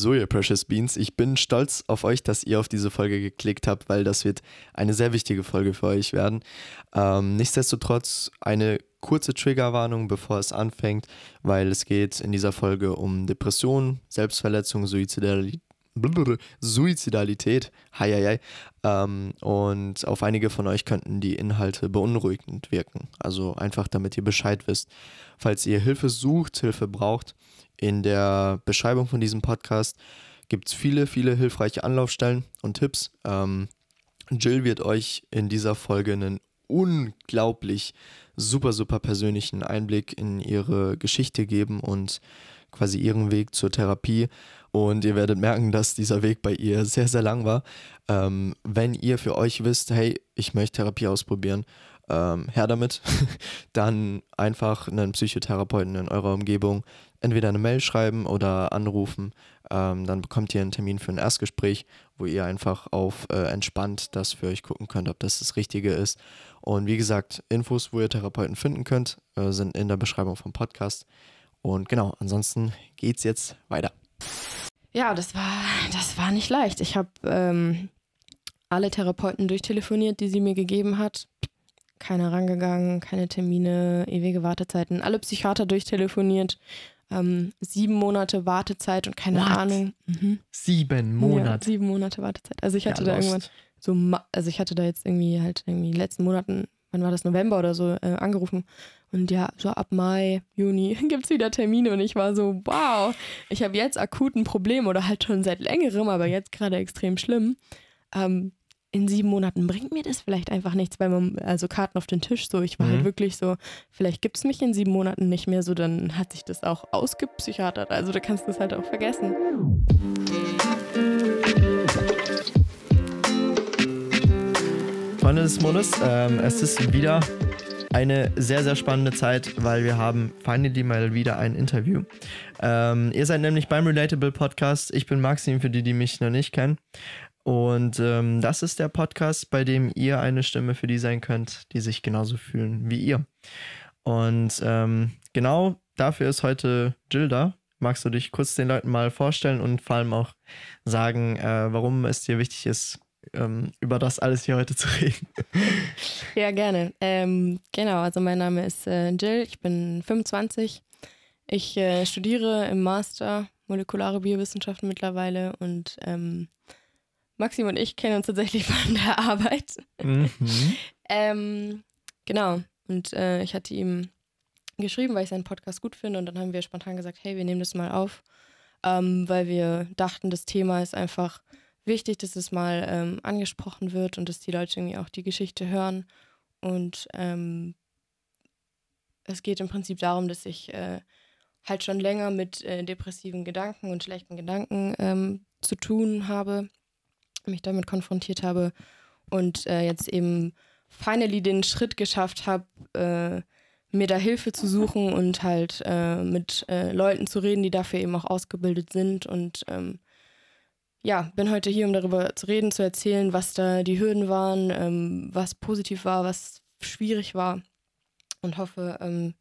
So, ihr Precious Beans, ich bin stolz auf euch, dass ihr auf diese Folge geklickt habt, weil das wird eine sehr wichtige Folge für euch werden. Ähm, nichtsdestotrotz eine kurze Triggerwarnung, bevor es anfängt, weil es geht in dieser Folge um Depressionen, Selbstverletzung, Suizidalität. Suizidalität, hei, hei, hei. Ähm, und auf einige von euch könnten die Inhalte beunruhigend wirken. Also einfach, damit ihr Bescheid wisst. Falls ihr Hilfe sucht, Hilfe braucht, in der Beschreibung von diesem Podcast gibt es viele, viele hilfreiche Anlaufstellen und Tipps. Ähm, Jill wird euch in dieser Folge einen unglaublich super, super persönlichen Einblick in ihre Geschichte geben und quasi ihren Weg zur Therapie. Und ihr werdet merken, dass dieser Weg bei ihr sehr, sehr lang war. Ähm, wenn ihr für euch wisst, hey, ich möchte Therapie ausprobieren, ähm, her damit, dann einfach einen Psychotherapeuten in eurer Umgebung entweder eine Mail schreiben oder anrufen. Ähm, dann bekommt ihr einen Termin für ein Erstgespräch, wo ihr einfach auf äh, entspannt das für euch gucken könnt, ob das das Richtige ist. Und wie gesagt, Infos, wo ihr Therapeuten finden könnt, äh, sind in der Beschreibung vom Podcast. Und genau, ansonsten geht's jetzt weiter. Ja, das war, das war nicht leicht. Ich habe ähm, alle Therapeuten durchtelefoniert, die sie mir gegeben hat. Keiner rangegangen, keine Termine, ewige Wartezeiten. Alle Psychiater durchtelefoniert ähm, sieben Monate Wartezeit und keine What? Ahnung. Mhm. Sieben Monate? Ja, sieben Monate Wartezeit. Also ich hatte ja, da irgendwann so, also ich hatte da jetzt irgendwie halt irgendwie in den letzten Monaten, wann war das, November oder so, äh, angerufen. Und ja, so ab Mai, Juni gibt es wieder Termine und ich war so, wow, ich habe jetzt akut ein Problem oder halt schon seit längerem, aber jetzt gerade extrem schlimm. Ähm, in sieben Monaten bringt mir das vielleicht einfach nichts, weil man, also Karten auf den Tisch, so, ich war halt mhm. halt wirklich so, vielleicht gibt es mich in sieben Monaten nicht mehr, so, dann hat sich das auch ausgepsychiatert, also da kannst du es halt auch vergessen. Freunde des Mondes, ähm, es ist wieder eine sehr, sehr spannende Zeit, weil wir haben finally mal wieder ein Interview. Ähm, ihr seid nämlich beim Relatable Podcast. Ich bin Maxim, für die, die mich noch nicht kennen. Und ähm, das ist der Podcast, bei dem ihr eine Stimme für die sein könnt, die sich genauso fühlen wie ihr. Und ähm, genau dafür ist heute Jill da. Magst du dich kurz den Leuten mal vorstellen und vor allem auch sagen, äh, warum es dir wichtig ist, ähm, über das alles hier heute zu reden? Ja, gerne. Ähm, genau, also mein Name ist äh, Jill, ich bin 25. Ich äh, studiere im Master molekulare Biowissenschaften mittlerweile und ähm, Maxim und ich kennen uns tatsächlich von der Arbeit. Mhm. ähm, genau. Und äh, ich hatte ihm geschrieben, weil ich seinen Podcast gut finde. Und dann haben wir spontan gesagt, hey, wir nehmen das mal auf, ähm, weil wir dachten, das Thema ist einfach wichtig, dass es mal ähm, angesprochen wird und dass die Leute irgendwie auch die Geschichte hören. Und ähm, es geht im Prinzip darum, dass ich äh, halt schon länger mit äh, depressiven Gedanken und schlechten Gedanken ähm, zu tun habe mich damit konfrontiert habe und äh, jetzt eben finally den Schritt geschafft habe, äh, mir da Hilfe zu suchen und halt äh, mit äh, Leuten zu reden, die dafür eben auch ausgebildet sind. Und ähm, ja, bin heute hier, um darüber zu reden, zu erzählen, was da die Hürden waren, ähm, was positiv war, was schwierig war und hoffe, ähm,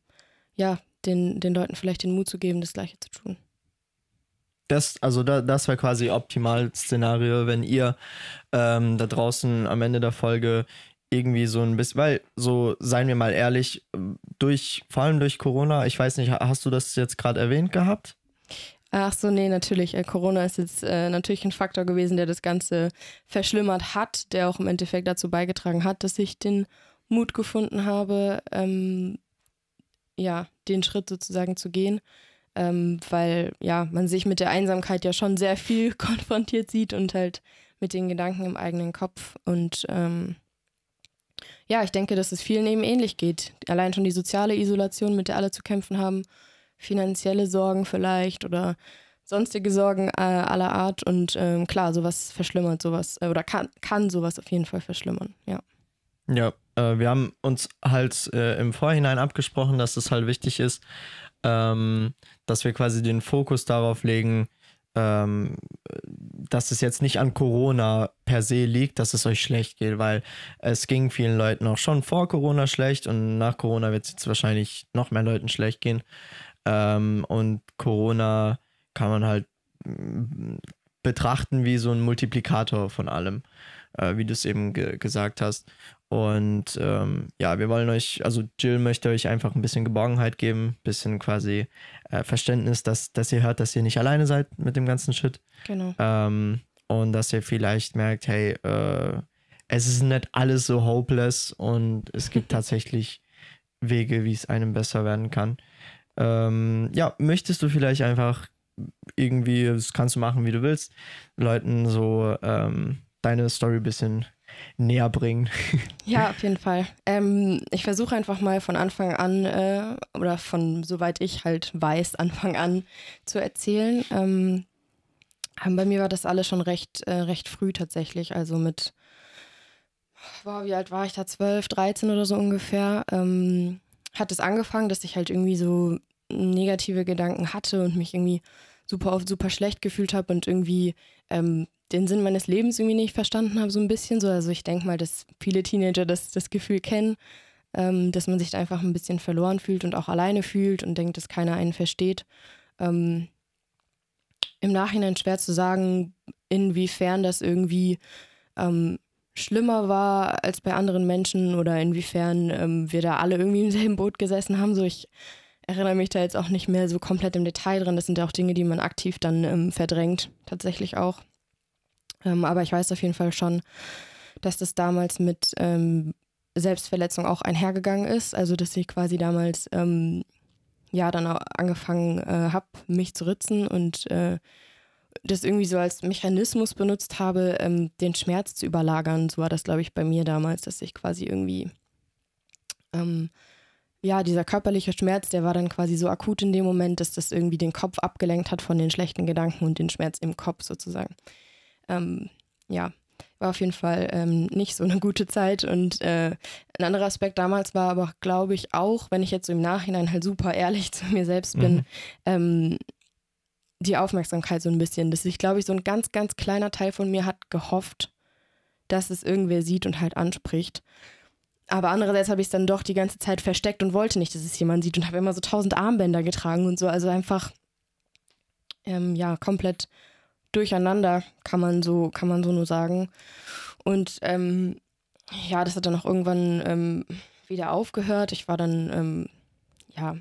ja, den, den Leuten vielleicht den Mut zu geben, das Gleiche zu tun das, also da, das wäre quasi Optimal-Szenario, wenn ihr ähm, da draußen am Ende der Folge irgendwie so ein bisschen, weil so seien wir mal ehrlich, durch, vor allem durch Corona, ich weiß nicht, hast du das jetzt gerade erwähnt gehabt? Ach so, nee, natürlich. Äh, Corona ist jetzt äh, natürlich ein Faktor gewesen, der das Ganze verschlimmert hat, der auch im Endeffekt dazu beigetragen hat, dass ich den Mut gefunden habe, ähm, ja, den Schritt sozusagen zu gehen ähm, weil ja, man sich mit der Einsamkeit ja schon sehr viel konfrontiert sieht und halt mit den Gedanken im eigenen Kopf. Und ähm, ja, ich denke, dass es vielen eben ähnlich geht. Allein schon die soziale Isolation, mit der alle zu kämpfen haben, finanzielle Sorgen vielleicht oder sonstige Sorgen äh, aller Art. Und ähm, klar, sowas verschlimmert sowas äh, oder kann, kann sowas auf jeden Fall verschlimmern, ja. Ja, äh, wir haben uns halt äh, im Vorhinein abgesprochen, dass es halt wichtig ist, ähm, dass wir quasi den Fokus darauf legen, ähm, dass es jetzt nicht an Corona per se liegt, dass es euch schlecht geht, weil es ging vielen Leuten auch schon vor Corona schlecht und nach Corona wird es jetzt wahrscheinlich noch mehr Leuten schlecht gehen. Ähm, und Corona kann man halt betrachten wie so ein Multiplikator von allem, äh, wie du es eben ge gesagt hast. Und ähm, ja, wir wollen euch, also Jill möchte euch einfach ein bisschen Geborgenheit geben, ein bisschen quasi äh, Verständnis, dass, dass ihr hört, dass ihr nicht alleine seid mit dem ganzen Shit. Genau. Ähm, und dass ihr vielleicht merkt, hey, äh, es ist nicht alles so hopeless und es gibt tatsächlich Wege, wie es einem besser werden kann. Ähm, ja, möchtest du vielleicht einfach irgendwie, das kannst du machen, wie du willst, Leuten so ähm, deine Story ein bisschen näher bringen. Ja, auf jeden Fall. Ähm, ich versuche einfach mal von Anfang an äh, oder von soweit ich halt weiß, Anfang an zu erzählen. Ähm, bei mir war das alles schon recht, äh, recht früh tatsächlich. Also mit, boah, wie alt war ich da? 12, 13 oder so ungefähr. Ähm, hat es angefangen, dass ich halt irgendwie so negative Gedanken hatte und mich irgendwie super oft super schlecht gefühlt habe und irgendwie ähm, den Sinn meines Lebens irgendwie nicht verstanden habe, so ein bisschen so. Also ich denke mal, dass viele Teenager das, das Gefühl kennen, ähm, dass man sich einfach ein bisschen verloren fühlt und auch alleine fühlt und denkt, dass keiner einen versteht. Ähm, Im Nachhinein schwer zu sagen, inwiefern das irgendwie ähm, schlimmer war als bei anderen Menschen oder inwiefern ähm, wir da alle irgendwie im selben Boot gesessen haben. So ich erinnere mich da jetzt auch nicht mehr so komplett im Detail dran. Das sind ja auch Dinge, die man aktiv dann ähm, verdrängt, tatsächlich auch. Ähm, aber ich weiß auf jeden Fall schon, dass das damals mit ähm, Selbstverletzung auch einhergegangen ist. Also, dass ich quasi damals ähm, ja dann auch angefangen äh, habe, mich zu ritzen und äh, das irgendwie so als Mechanismus benutzt habe, ähm, den Schmerz zu überlagern. So war das, glaube ich, bei mir damals, dass ich quasi irgendwie ähm, ja, dieser körperliche Schmerz, der war dann quasi so akut in dem Moment, dass das irgendwie den Kopf abgelenkt hat von den schlechten Gedanken und den Schmerz im Kopf sozusagen ähm, ja, war auf jeden Fall ähm, nicht so eine gute Zeit. Und äh, ein anderer Aspekt damals war aber, glaube ich, auch, wenn ich jetzt so im Nachhinein halt super ehrlich zu mir selbst bin, mhm. ähm, die Aufmerksamkeit so ein bisschen. Dass ich, glaube ich, so ein ganz, ganz kleiner Teil von mir hat gehofft, dass es irgendwer sieht und halt anspricht. Aber andererseits habe ich es dann doch die ganze Zeit versteckt und wollte nicht, dass es jemand sieht und habe immer so tausend Armbänder getragen und so. Also einfach, ähm, ja, komplett durcheinander, kann man so, kann man so nur sagen. Und ähm, ja, das hat dann auch irgendwann ähm, wieder aufgehört. Ich war dann, ähm, ja,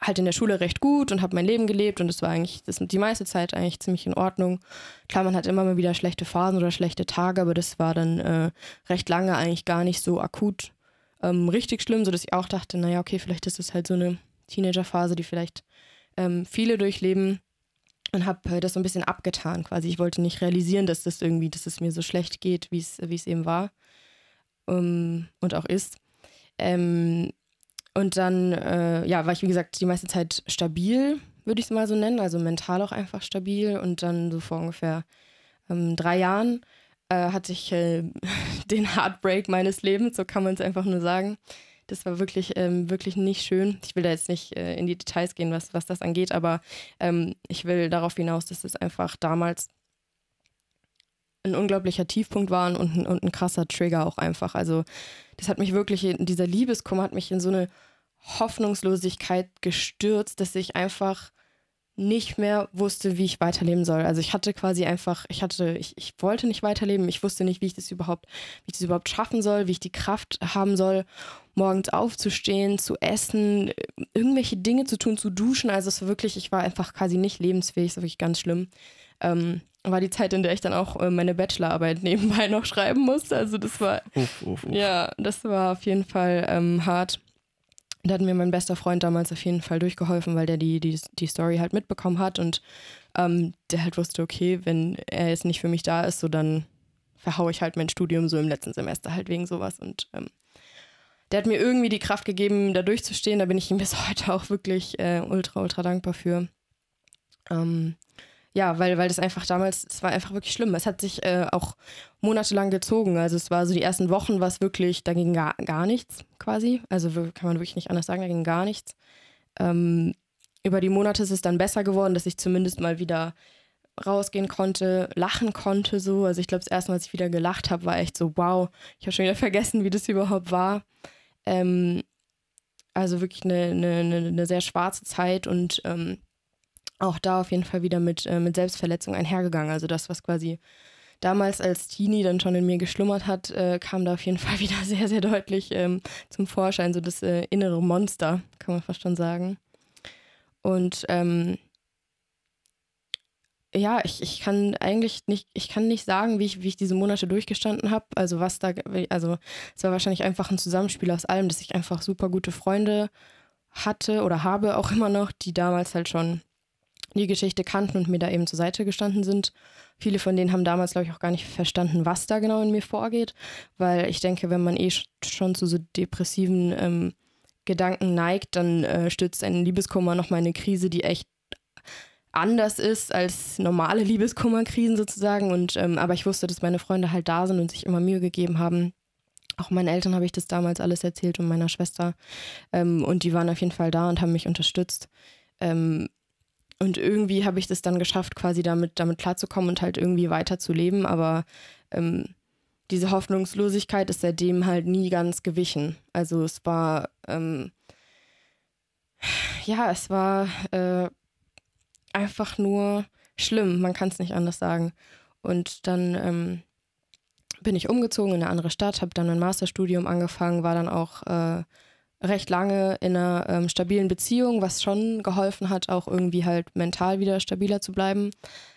halt in der Schule recht gut und habe mein Leben gelebt und es war eigentlich das, die meiste Zeit eigentlich ziemlich in Ordnung. Klar, man hat immer mal wieder schlechte Phasen oder schlechte Tage, aber das war dann äh, recht lange eigentlich gar nicht so akut ähm, richtig schlimm, sodass ich auch dachte, naja, okay, vielleicht ist es halt so eine Teenagerphase, die vielleicht ähm, viele durchleben und habe äh, das so ein bisschen abgetan quasi. Ich wollte nicht realisieren, dass das irgendwie, dass es mir so schlecht geht, wie es eben war ähm, und auch ist. Ähm, und dann, äh, ja, war ich wie gesagt die meiste Zeit stabil, würde ich es mal so nennen, also mental auch einfach stabil. Und dann so vor ungefähr ähm, drei Jahren äh, hatte ich äh, den Heartbreak meines Lebens, so kann man es einfach nur sagen. Das war wirklich, ähm, wirklich nicht schön. Ich will da jetzt nicht äh, in die Details gehen, was, was das angeht, aber ähm, ich will darauf hinaus, dass es einfach damals ein unglaublicher Tiefpunkt war und ein, und ein krasser Trigger auch einfach. Also das hat mich wirklich, dieser Liebeskummer hat mich in so eine Hoffnungslosigkeit gestürzt, dass ich einfach nicht mehr wusste, wie ich weiterleben soll. Also ich hatte quasi einfach, ich hatte, ich, ich wollte nicht weiterleben, ich wusste nicht, wie ich das überhaupt, wie ich das überhaupt schaffen soll, wie ich die Kraft haben soll, morgens aufzustehen, zu essen, irgendwelche Dinge zu tun, zu duschen. Also es war wirklich, ich war einfach quasi nicht lebensfähig, war wirklich ganz schlimm. Ähm, war die Zeit, in der ich dann auch äh, meine Bachelorarbeit nebenbei noch schreiben musste. Also das war, uff, uff, uff. ja, das war auf jeden Fall ähm, hart. Da hat mir mein bester Freund damals auf jeden Fall durchgeholfen, weil der die, die, die Story halt mitbekommen hat und ähm, der halt wusste, okay, wenn er jetzt nicht für mich da ist, so dann verhaue ich halt mein Studium so im letzten Semester halt wegen sowas und ähm, der hat mir irgendwie die Kraft gegeben, da durchzustehen. Da bin ich ihm bis heute auch wirklich äh, ultra, ultra dankbar für. Ähm, ja, weil, weil das einfach damals, es war einfach wirklich schlimm. Es hat sich äh, auch monatelang gezogen. Also es war so die ersten Wochen, was wirklich, da ging gar, gar nichts quasi. Also kann man wirklich nicht anders sagen, da ging gar nichts. Ähm, über die Monate ist es dann besser geworden, dass ich zumindest mal wieder rausgehen konnte, lachen konnte so. Also ich glaube, das erste Mal, als ich wieder gelacht habe, war echt so, wow, ich habe schon wieder vergessen, wie das überhaupt war. Ähm, also wirklich eine, eine, eine, sehr schwarze Zeit und ähm, auch da auf jeden Fall wieder mit, äh, mit Selbstverletzung einhergegangen. Also das, was quasi damals als Teenie dann schon in mir geschlummert hat, äh, kam da auf jeden Fall wieder sehr, sehr deutlich ähm, zum Vorschein. So das äh, innere Monster, kann man fast schon sagen. Und ähm, ja, ich, ich kann eigentlich nicht, ich kann nicht sagen, wie ich, wie ich diese Monate durchgestanden habe. Also was da, also es war wahrscheinlich einfach ein Zusammenspiel aus allem, dass ich einfach super gute Freunde hatte oder habe auch immer noch, die damals halt schon die Geschichte kannten und mir da eben zur Seite gestanden sind. Viele von denen haben damals, glaube ich, auch gar nicht verstanden, was da genau in mir vorgeht, weil ich denke, wenn man eh schon zu so depressiven ähm, Gedanken neigt, dann äh, stützt ein Liebeskummer nochmal eine Krise, die echt anders ist als normale Liebeskummerkrisen sozusagen. Und ähm, aber ich wusste, dass meine Freunde halt da sind und sich immer Mühe gegeben haben. Auch meinen Eltern habe ich das damals alles erzählt und meiner Schwester. Ähm, und die waren auf jeden Fall da und haben mich unterstützt. Ähm, und irgendwie habe ich das dann geschafft, quasi damit, damit klarzukommen und halt irgendwie weiterzuleben. Aber ähm, diese Hoffnungslosigkeit ist seitdem halt nie ganz gewichen. Also es war, ähm, ja, es war äh, einfach nur schlimm. Man kann es nicht anders sagen. Und dann ähm, bin ich umgezogen in eine andere Stadt, habe dann mein Masterstudium angefangen, war dann auch äh, recht lange in einer ähm, stabilen Beziehung, was schon geholfen hat, auch irgendwie halt mental wieder stabiler zu bleiben.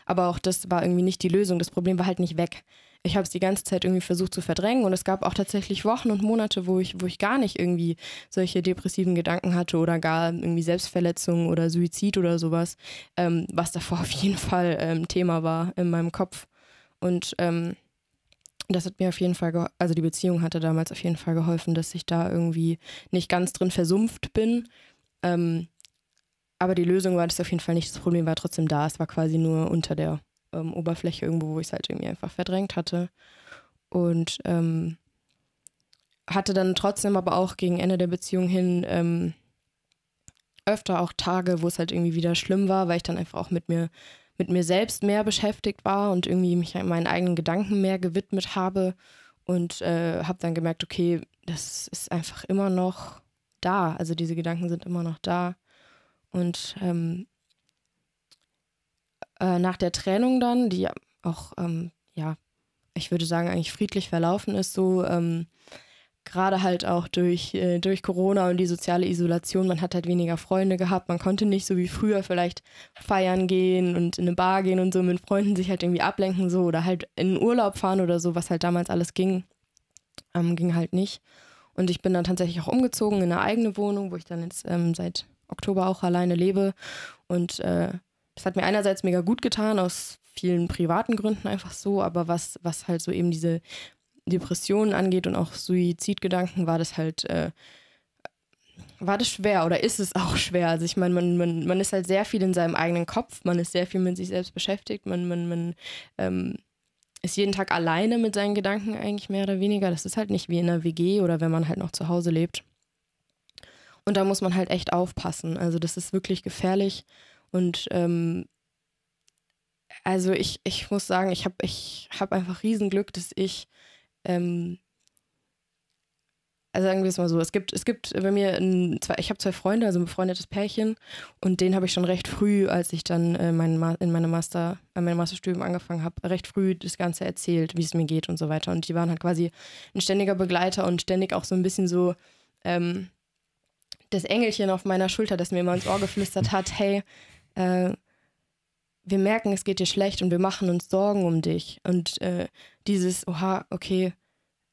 Aber auch das war irgendwie nicht die Lösung. Das Problem war halt nicht weg. Ich habe es die ganze Zeit irgendwie versucht zu verdrängen und es gab auch tatsächlich Wochen und Monate, wo ich, wo ich gar nicht irgendwie solche depressiven Gedanken hatte oder gar irgendwie Selbstverletzungen oder Suizid oder sowas, ähm, was davor auf jeden Fall ähm, Thema war in meinem Kopf. Und ähm, das hat mir auf jeden Fall, also die Beziehung hatte damals auf jeden Fall geholfen, dass ich da irgendwie nicht ganz drin versumpft bin. Ähm, aber die Lösung war das auf jeden Fall nicht. Das Problem war trotzdem da. Es war quasi nur unter der ähm, Oberfläche irgendwo, wo ich es halt irgendwie einfach verdrängt hatte. Und ähm, hatte dann trotzdem aber auch gegen Ende der Beziehung hin ähm, öfter auch Tage, wo es halt irgendwie wieder schlimm war, weil ich dann einfach auch mit mir mit mir selbst mehr beschäftigt war und irgendwie mich meinen eigenen Gedanken mehr gewidmet habe und äh, habe dann gemerkt, okay, das ist einfach immer noch da. Also diese Gedanken sind immer noch da. Und ähm, äh, nach der Trennung dann, die auch, ähm, ja, ich würde sagen, eigentlich friedlich verlaufen ist, so ähm, gerade halt auch durch, äh, durch Corona und die soziale Isolation, man hat halt weniger Freunde gehabt, man konnte nicht so wie früher vielleicht feiern gehen und in eine Bar gehen und so mit Freunden sich halt irgendwie ablenken so oder halt in Urlaub fahren oder so, was halt damals alles ging, ähm, ging halt nicht. Und ich bin dann tatsächlich auch umgezogen in eine eigene Wohnung, wo ich dann jetzt ähm, seit Oktober auch alleine lebe und äh, das hat mir einerseits mega gut getan, aus vielen privaten Gründen einfach so, aber was, was halt so eben diese Depressionen angeht und auch Suizidgedanken, war das halt, äh, war das schwer oder ist es auch schwer? Also ich meine, man, man, man ist halt sehr viel in seinem eigenen Kopf, man ist sehr viel mit sich selbst beschäftigt, man, man, man ähm, ist jeden Tag alleine mit seinen Gedanken eigentlich mehr oder weniger. Das ist halt nicht wie in einer WG oder wenn man halt noch zu Hause lebt. Und da muss man halt echt aufpassen. Also das ist wirklich gefährlich und ähm, also ich, ich muss sagen, ich habe ich hab einfach Riesenglück, dass ich ähm, also sagen wir es mal so, es gibt, es gibt bei mir, ein, zwei, ich habe zwei Freunde, also ein befreundetes Pärchen und den habe ich schon recht früh, als ich dann äh, mein, in meine Master, äh, mein Masterstudium angefangen habe, recht früh das Ganze erzählt, wie es mir geht und so weiter. Und die waren halt quasi ein ständiger Begleiter und ständig auch so ein bisschen so ähm, das Engelchen auf meiner Schulter, das mir immer ins Ohr geflüstert hat, hey, äh, wir merken, es geht dir schlecht und wir machen uns Sorgen um dich. Und äh, dieses, oha, okay,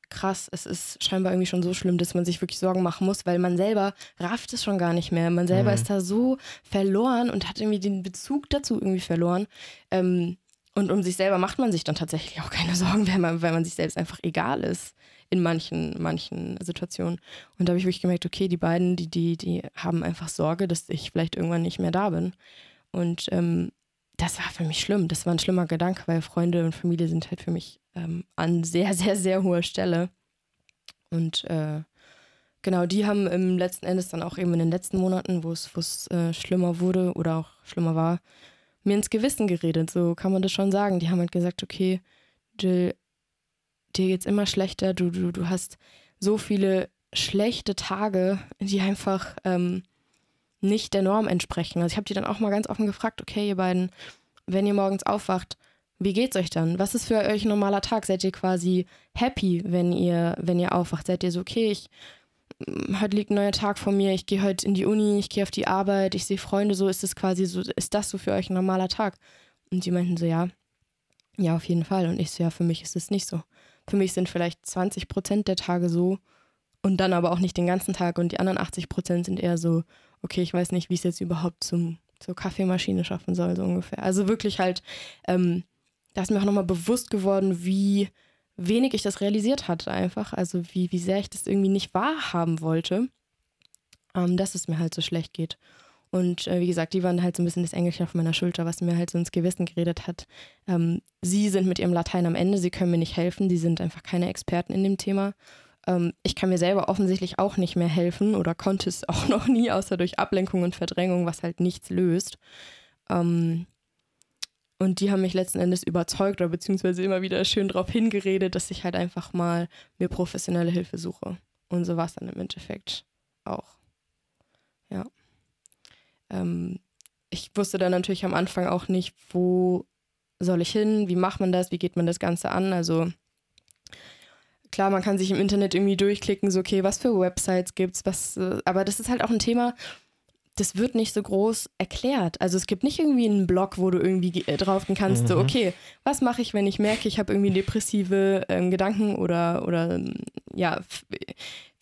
krass, es ist scheinbar irgendwie schon so schlimm, dass man sich wirklich Sorgen machen muss, weil man selber rafft es schon gar nicht mehr. Man selber mhm. ist da so verloren und hat irgendwie den Bezug dazu irgendwie verloren. Ähm, und um sich selber macht man sich dann tatsächlich auch keine Sorgen, weil man, weil man sich selbst einfach egal ist in manchen, manchen Situationen. Und da habe ich wirklich gemerkt, okay, die beiden, die, die, die haben einfach Sorge, dass ich vielleicht irgendwann nicht mehr da bin. Und ähm, das war für mich schlimm. Das war ein schlimmer Gedanke, weil Freunde und Familie sind halt für mich ähm, an sehr, sehr, sehr hoher Stelle. Und äh, genau, die haben im letzten Endes dann auch eben in den letzten Monaten, wo es äh, schlimmer wurde oder auch schlimmer war, mir ins Gewissen geredet. So kann man das schon sagen. Die haben halt gesagt, okay, Jill, dir geht's immer schlechter. Du, du, du hast so viele schlechte Tage, die einfach ähm, nicht der Norm entsprechen. Also ich habe die dann auch mal ganz offen gefragt, okay, ihr beiden, wenn ihr morgens aufwacht, wie geht's euch dann? Was ist für euch ein normaler Tag? Seid ihr quasi happy, wenn ihr, wenn ihr aufwacht? Seid ihr so, okay, ich, mm, heute liegt ein neuer Tag vor mir, ich gehe heute in die Uni, ich gehe auf die Arbeit, ich sehe Freunde, so ist es quasi so, ist das so für euch ein normaler Tag? Und die meinten so, ja, ja, auf jeden Fall. Und ich so, ja, für mich ist es nicht so. Für mich sind vielleicht 20 Prozent der Tage so und dann aber auch nicht den ganzen Tag und die anderen 80 Prozent sind eher so, okay, ich weiß nicht, wie ich es jetzt überhaupt zum, zur Kaffeemaschine schaffen soll, so ungefähr. Also wirklich halt, ähm, da ist mir auch nochmal bewusst geworden, wie wenig ich das realisiert hatte einfach. Also wie, wie sehr ich das irgendwie nicht wahrhaben wollte, ähm, dass es mir halt so schlecht geht. Und äh, wie gesagt, die waren halt so ein bisschen das Engelchen auf meiner Schulter, was mir halt so ins Gewissen geredet hat. Ähm, sie sind mit ihrem Latein am Ende, sie können mir nicht helfen, sie sind einfach keine Experten in dem Thema. Ähm, ich kann mir selber offensichtlich auch nicht mehr helfen oder konnte es auch noch nie, außer durch Ablenkung und Verdrängung, was halt nichts löst. Ähm, und die haben mich letzten Endes überzeugt oder beziehungsweise immer wieder schön darauf hingeredet, dass ich halt einfach mal mir professionelle Hilfe suche. Und so war es dann im Endeffekt auch. Ja. Ähm, ich wusste dann natürlich am Anfang auch nicht, wo soll ich hin, wie macht man das, wie geht man das Ganze an. Also klar, man kann sich im Internet irgendwie durchklicken, so okay, was für Websites gibt's, was, äh, aber das ist halt auch ein Thema, das wird nicht so groß erklärt. Also es gibt nicht irgendwie einen Blog, wo du irgendwie äh, drauf gehen kannst, mhm. so okay, was mache ich, wenn ich merke, ich habe irgendwie depressive ähm, Gedanken oder, oder ja,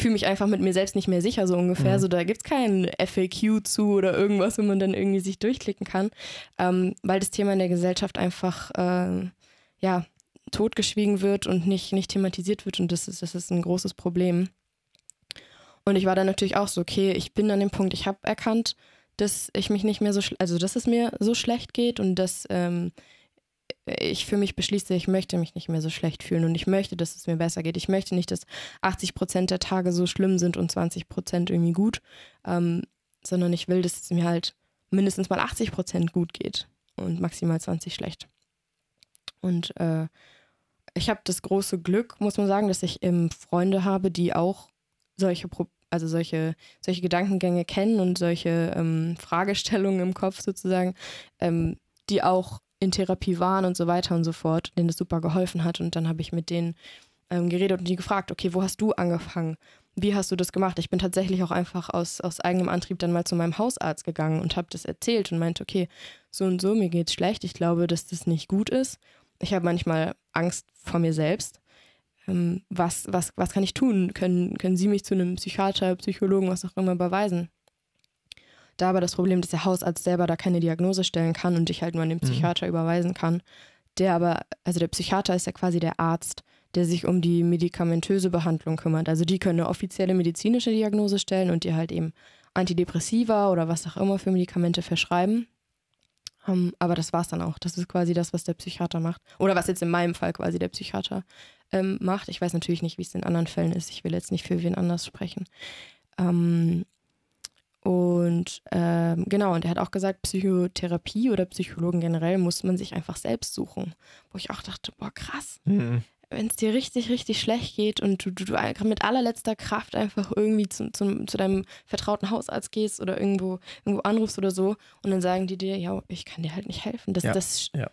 fühle mich einfach mit mir selbst nicht mehr sicher, so ungefähr. Mhm. So, da gibt es kein FAQ zu oder irgendwas, wo man dann irgendwie sich durchklicken kann, ähm, weil das Thema in der Gesellschaft einfach, äh, ja, totgeschwiegen wird und nicht, nicht thematisiert wird und das ist, das ist ein großes Problem. Und ich war dann natürlich auch so, okay, ich bin an dem Punkt, ich habe erkannt, dass ich mich nicht mehr so, also dass es mir so schlecht geht und dass ähm, ich für mich beschließe, ich möchte mich nicht mehr so schlecht fühlen und ich möchte, dass es mir besser geht. Ich möchte nicht, dass 80 Prozent der Tage so schlimm sind und 20 Prozent irgendwie gut, ähm, sondern ich will, dass es mir halt mindestens mal 80 Prozent gut geht und maximal 20 schlecht. Und äh, ich habe das große Glück, muss man sagen, dass ich ähm, Freunde habe, die auch solche, also solche, solche Gedankengänge kennen und solche ähm, Fragestellungen im Kopf sozusagen, ähm, die auch in Therapie waren und so weiter und so fort, denen das super geholfen hat. Und dann habe ich mit denen ähm, geredet und die gefragt, okay, wo hast du angefangen? Wie hast du das gemacht? Ich bin tatsächlich auch einfach aus, aus eigenem Antrieb dann mal zu meinem Hausarzt gegangen und habe das erzählt und meinte, okay, so und so, mir geht's schlecht. Ich glaube, dass das nicht gut ist. Ich habe manchmal Angst vor mir selbst ähm, was, was, was kann ich tun? Können, können Sie mich zu einem Psychiater, Psychologen, was auch immer überweisen? Da aber das Problem, dass der Hausarzt selber da keine Diagnose stellen kann und ich halt nur an den mhm. Psychiater mhm. überweisen kann. Der aber, also der Psychiater ist ja quasi der Arzt, der sich um die medikamentöse Behandlung kümmert. Also die können eine offizielle medizinische Diagnose stellen und dir halt eben Antidepressiva oder was auch immer für Medikamente verschreiben. Um, aber das war's dann auch. Das ist quasi das, was der Psychiater macht. Oder was jetzt in meinem Fall quasi der Psychiater ähm, macht. Ich weiß natürlich nicht, wie es in anderen Fällen ist. Ich will jetzt nicht für wen anders sprechen. Ähm, und ähm, genau, und er hat auch gesagt, Psychotherapie oder Psychologen generell muss man sich einfach selbst suchen. Wo ich auch dachte, boah, krass. Mhm wenn es dir richtig, richtig schlecht geht und du, du, du mit allerletzter Kraft einfach irgendwie zu, zu, zu deinem vertrauten Hausarzt gehst oder irgendwo, irgendwo anrufst oder so und dann sagen die dir, ja, ich kann dir halt nicht helfen. Das, ja. das, ja.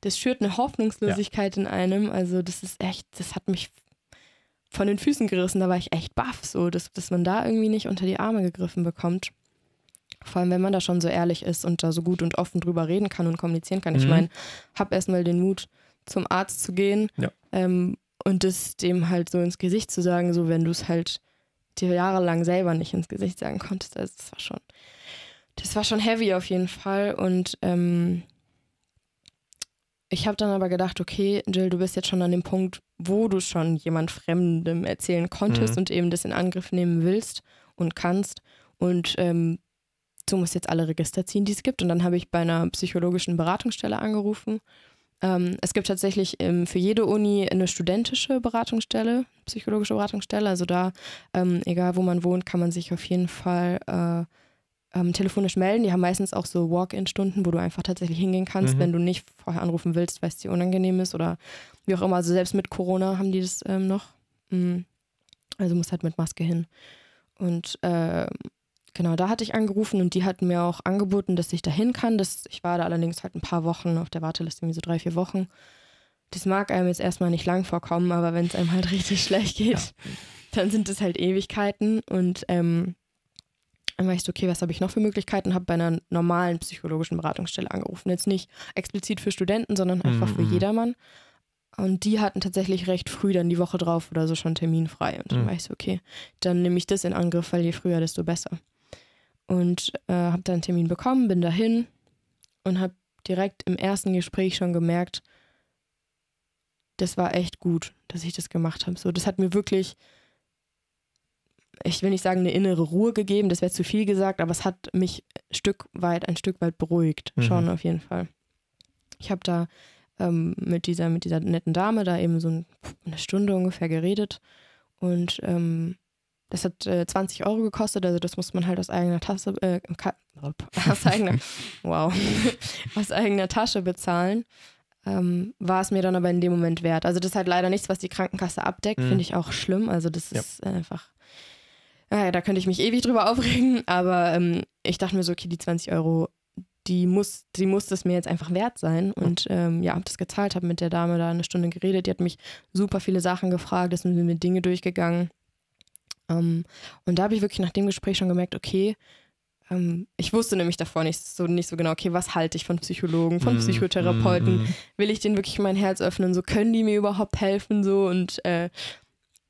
das schürt eine Hoffnungslosigkeit ja. in einem. Also das ist echt, das hat mich von den Füßen gerissen. Da war ich echt baff, so, dass, dass man da irgendwie nicht unter die Arme gegriffen bekommt. Vor allem, wenn man da schon so ehrlich ist und da so gut und offen drüber reden kann und kommunizieren kann. Mhm. Ich meine, hab erstmal den Mut, zum Arzt zu gehen ja. Ähm, und das dem halt so ins Gesicht zu sagen, so wenn du es halt dir jahrelang selber nicht ins Gesicht sagen konntest. Also das war schon, das war schon heavy auf jeden Fall. Und ähm, ich habe dann aber gedacht, okay, Jill, du bist jetzt schon an dem Punkt, wo du schon jemand Fremdem erzählen konntest mhm. und eben das in Angriff nehmen willst und kannst. Und ähm, du musst jetzt alle Register ziehen, die es gibt. Und dann habe ich bei einer psychologischen Beratungsstelle angerufen ähm, es gibt tatsächlich ähm, für jede Uni eine studentische Beratungsstelle, psychologische Beratungsstelle. Also da, ähm, egal wo man wohnt, kann man sich auf jeden Fall äh, ähm, telefonisch melden. Die haben meistens auch so Walk-in-Stunden, wo du einfach tatsächlich hingehen kannst, mhm. wenn du nicht vorher anrufen willst, weil es dir unangenehm ist oder wie auch immer. Also selbst mit Corona haben die das ähm, noch. Mhm. Also musst halt mit Maske hin. Und äh, genau, da hatte ich angerufen und die hatten mir auch angeboten, dass ich da hin kann. Das, ich war da allerdings halt ein paar Wochen auf der Warteliste, irgendwie so drei, vier Wochen. Das mag einem jetzt erstmal nicht lang vorkommen, aber wenn es einem halt richtig schlecht geht, ja. dann sind es halt Ewigkeiten. Und ähm, dann war ich so, okay, was habe ich noch für Möglichkeiten? Habe bei einer normalen psychologischen Beratungsstelle angerufen. Jetzt nicht explizit für Studenten, sondern einfach mhm. für jedermann. Und die hatten tatsächlich recht früh dann die Woche drauf oder so schon Termin frei. Und dann mhm. war ich so, okay, dann nehme ich das in Angriff, weil je früher, desto besser. Und äh, habe dann einen Termin bekommen, bin dahin und habe direkt im ersten Gespräch schon gemerkt, das war echt gut, dass ich das gemacht habe. So, das hat mir wirklich ich will nicht sagen, eine innere Ruhe gegeben, das wäre zu viel gesagt, aber es hat mich Stück weit, ein Stück weit beruhigt, mhm. schon auf jeden Fall. Ich habe da ähm, mit, dieser, mit dieser netten Dame da eben so eine Stunde ungefähr geredet und ähm, das hat äh, 20 Euro gekostet, also das muss man halt aus eigener Tasse, äh, aus eigener, wow, aus eigener Tasche bezahlen. Ähm, war es mir dann aber in dem Moment wert. Also das ist halt leider nichts, was die Krankenkasse abdeckt, mhm. finde ich auch schlimm. Also das ja. ist einfach ja, da könnte ich mich ewig drüber aufregen, aber ähm, ich dachte mir so, okay, die 20 Euro, die muss, die muss das mir jetzt einfach wert sein. Und ähm, ja, habe das gezahlt, habe mit der Dame da eine Stunde geredet, die hat mich super viele Sachen gefragt, ist mit mir Dinge durchgegangen. Ähm, und da habe ich wirklich nach dem Gespräch schon gemerkt, okay, ähm, ich wusste nämlich davor nicht so, nicht so genau, okay, was halte ich von Psychologen, von mm, Psychotherapeuten? Mm, Will ich denen wirklich mein Herz öffnen? So, können die mir überhaupt helfen? So und äh,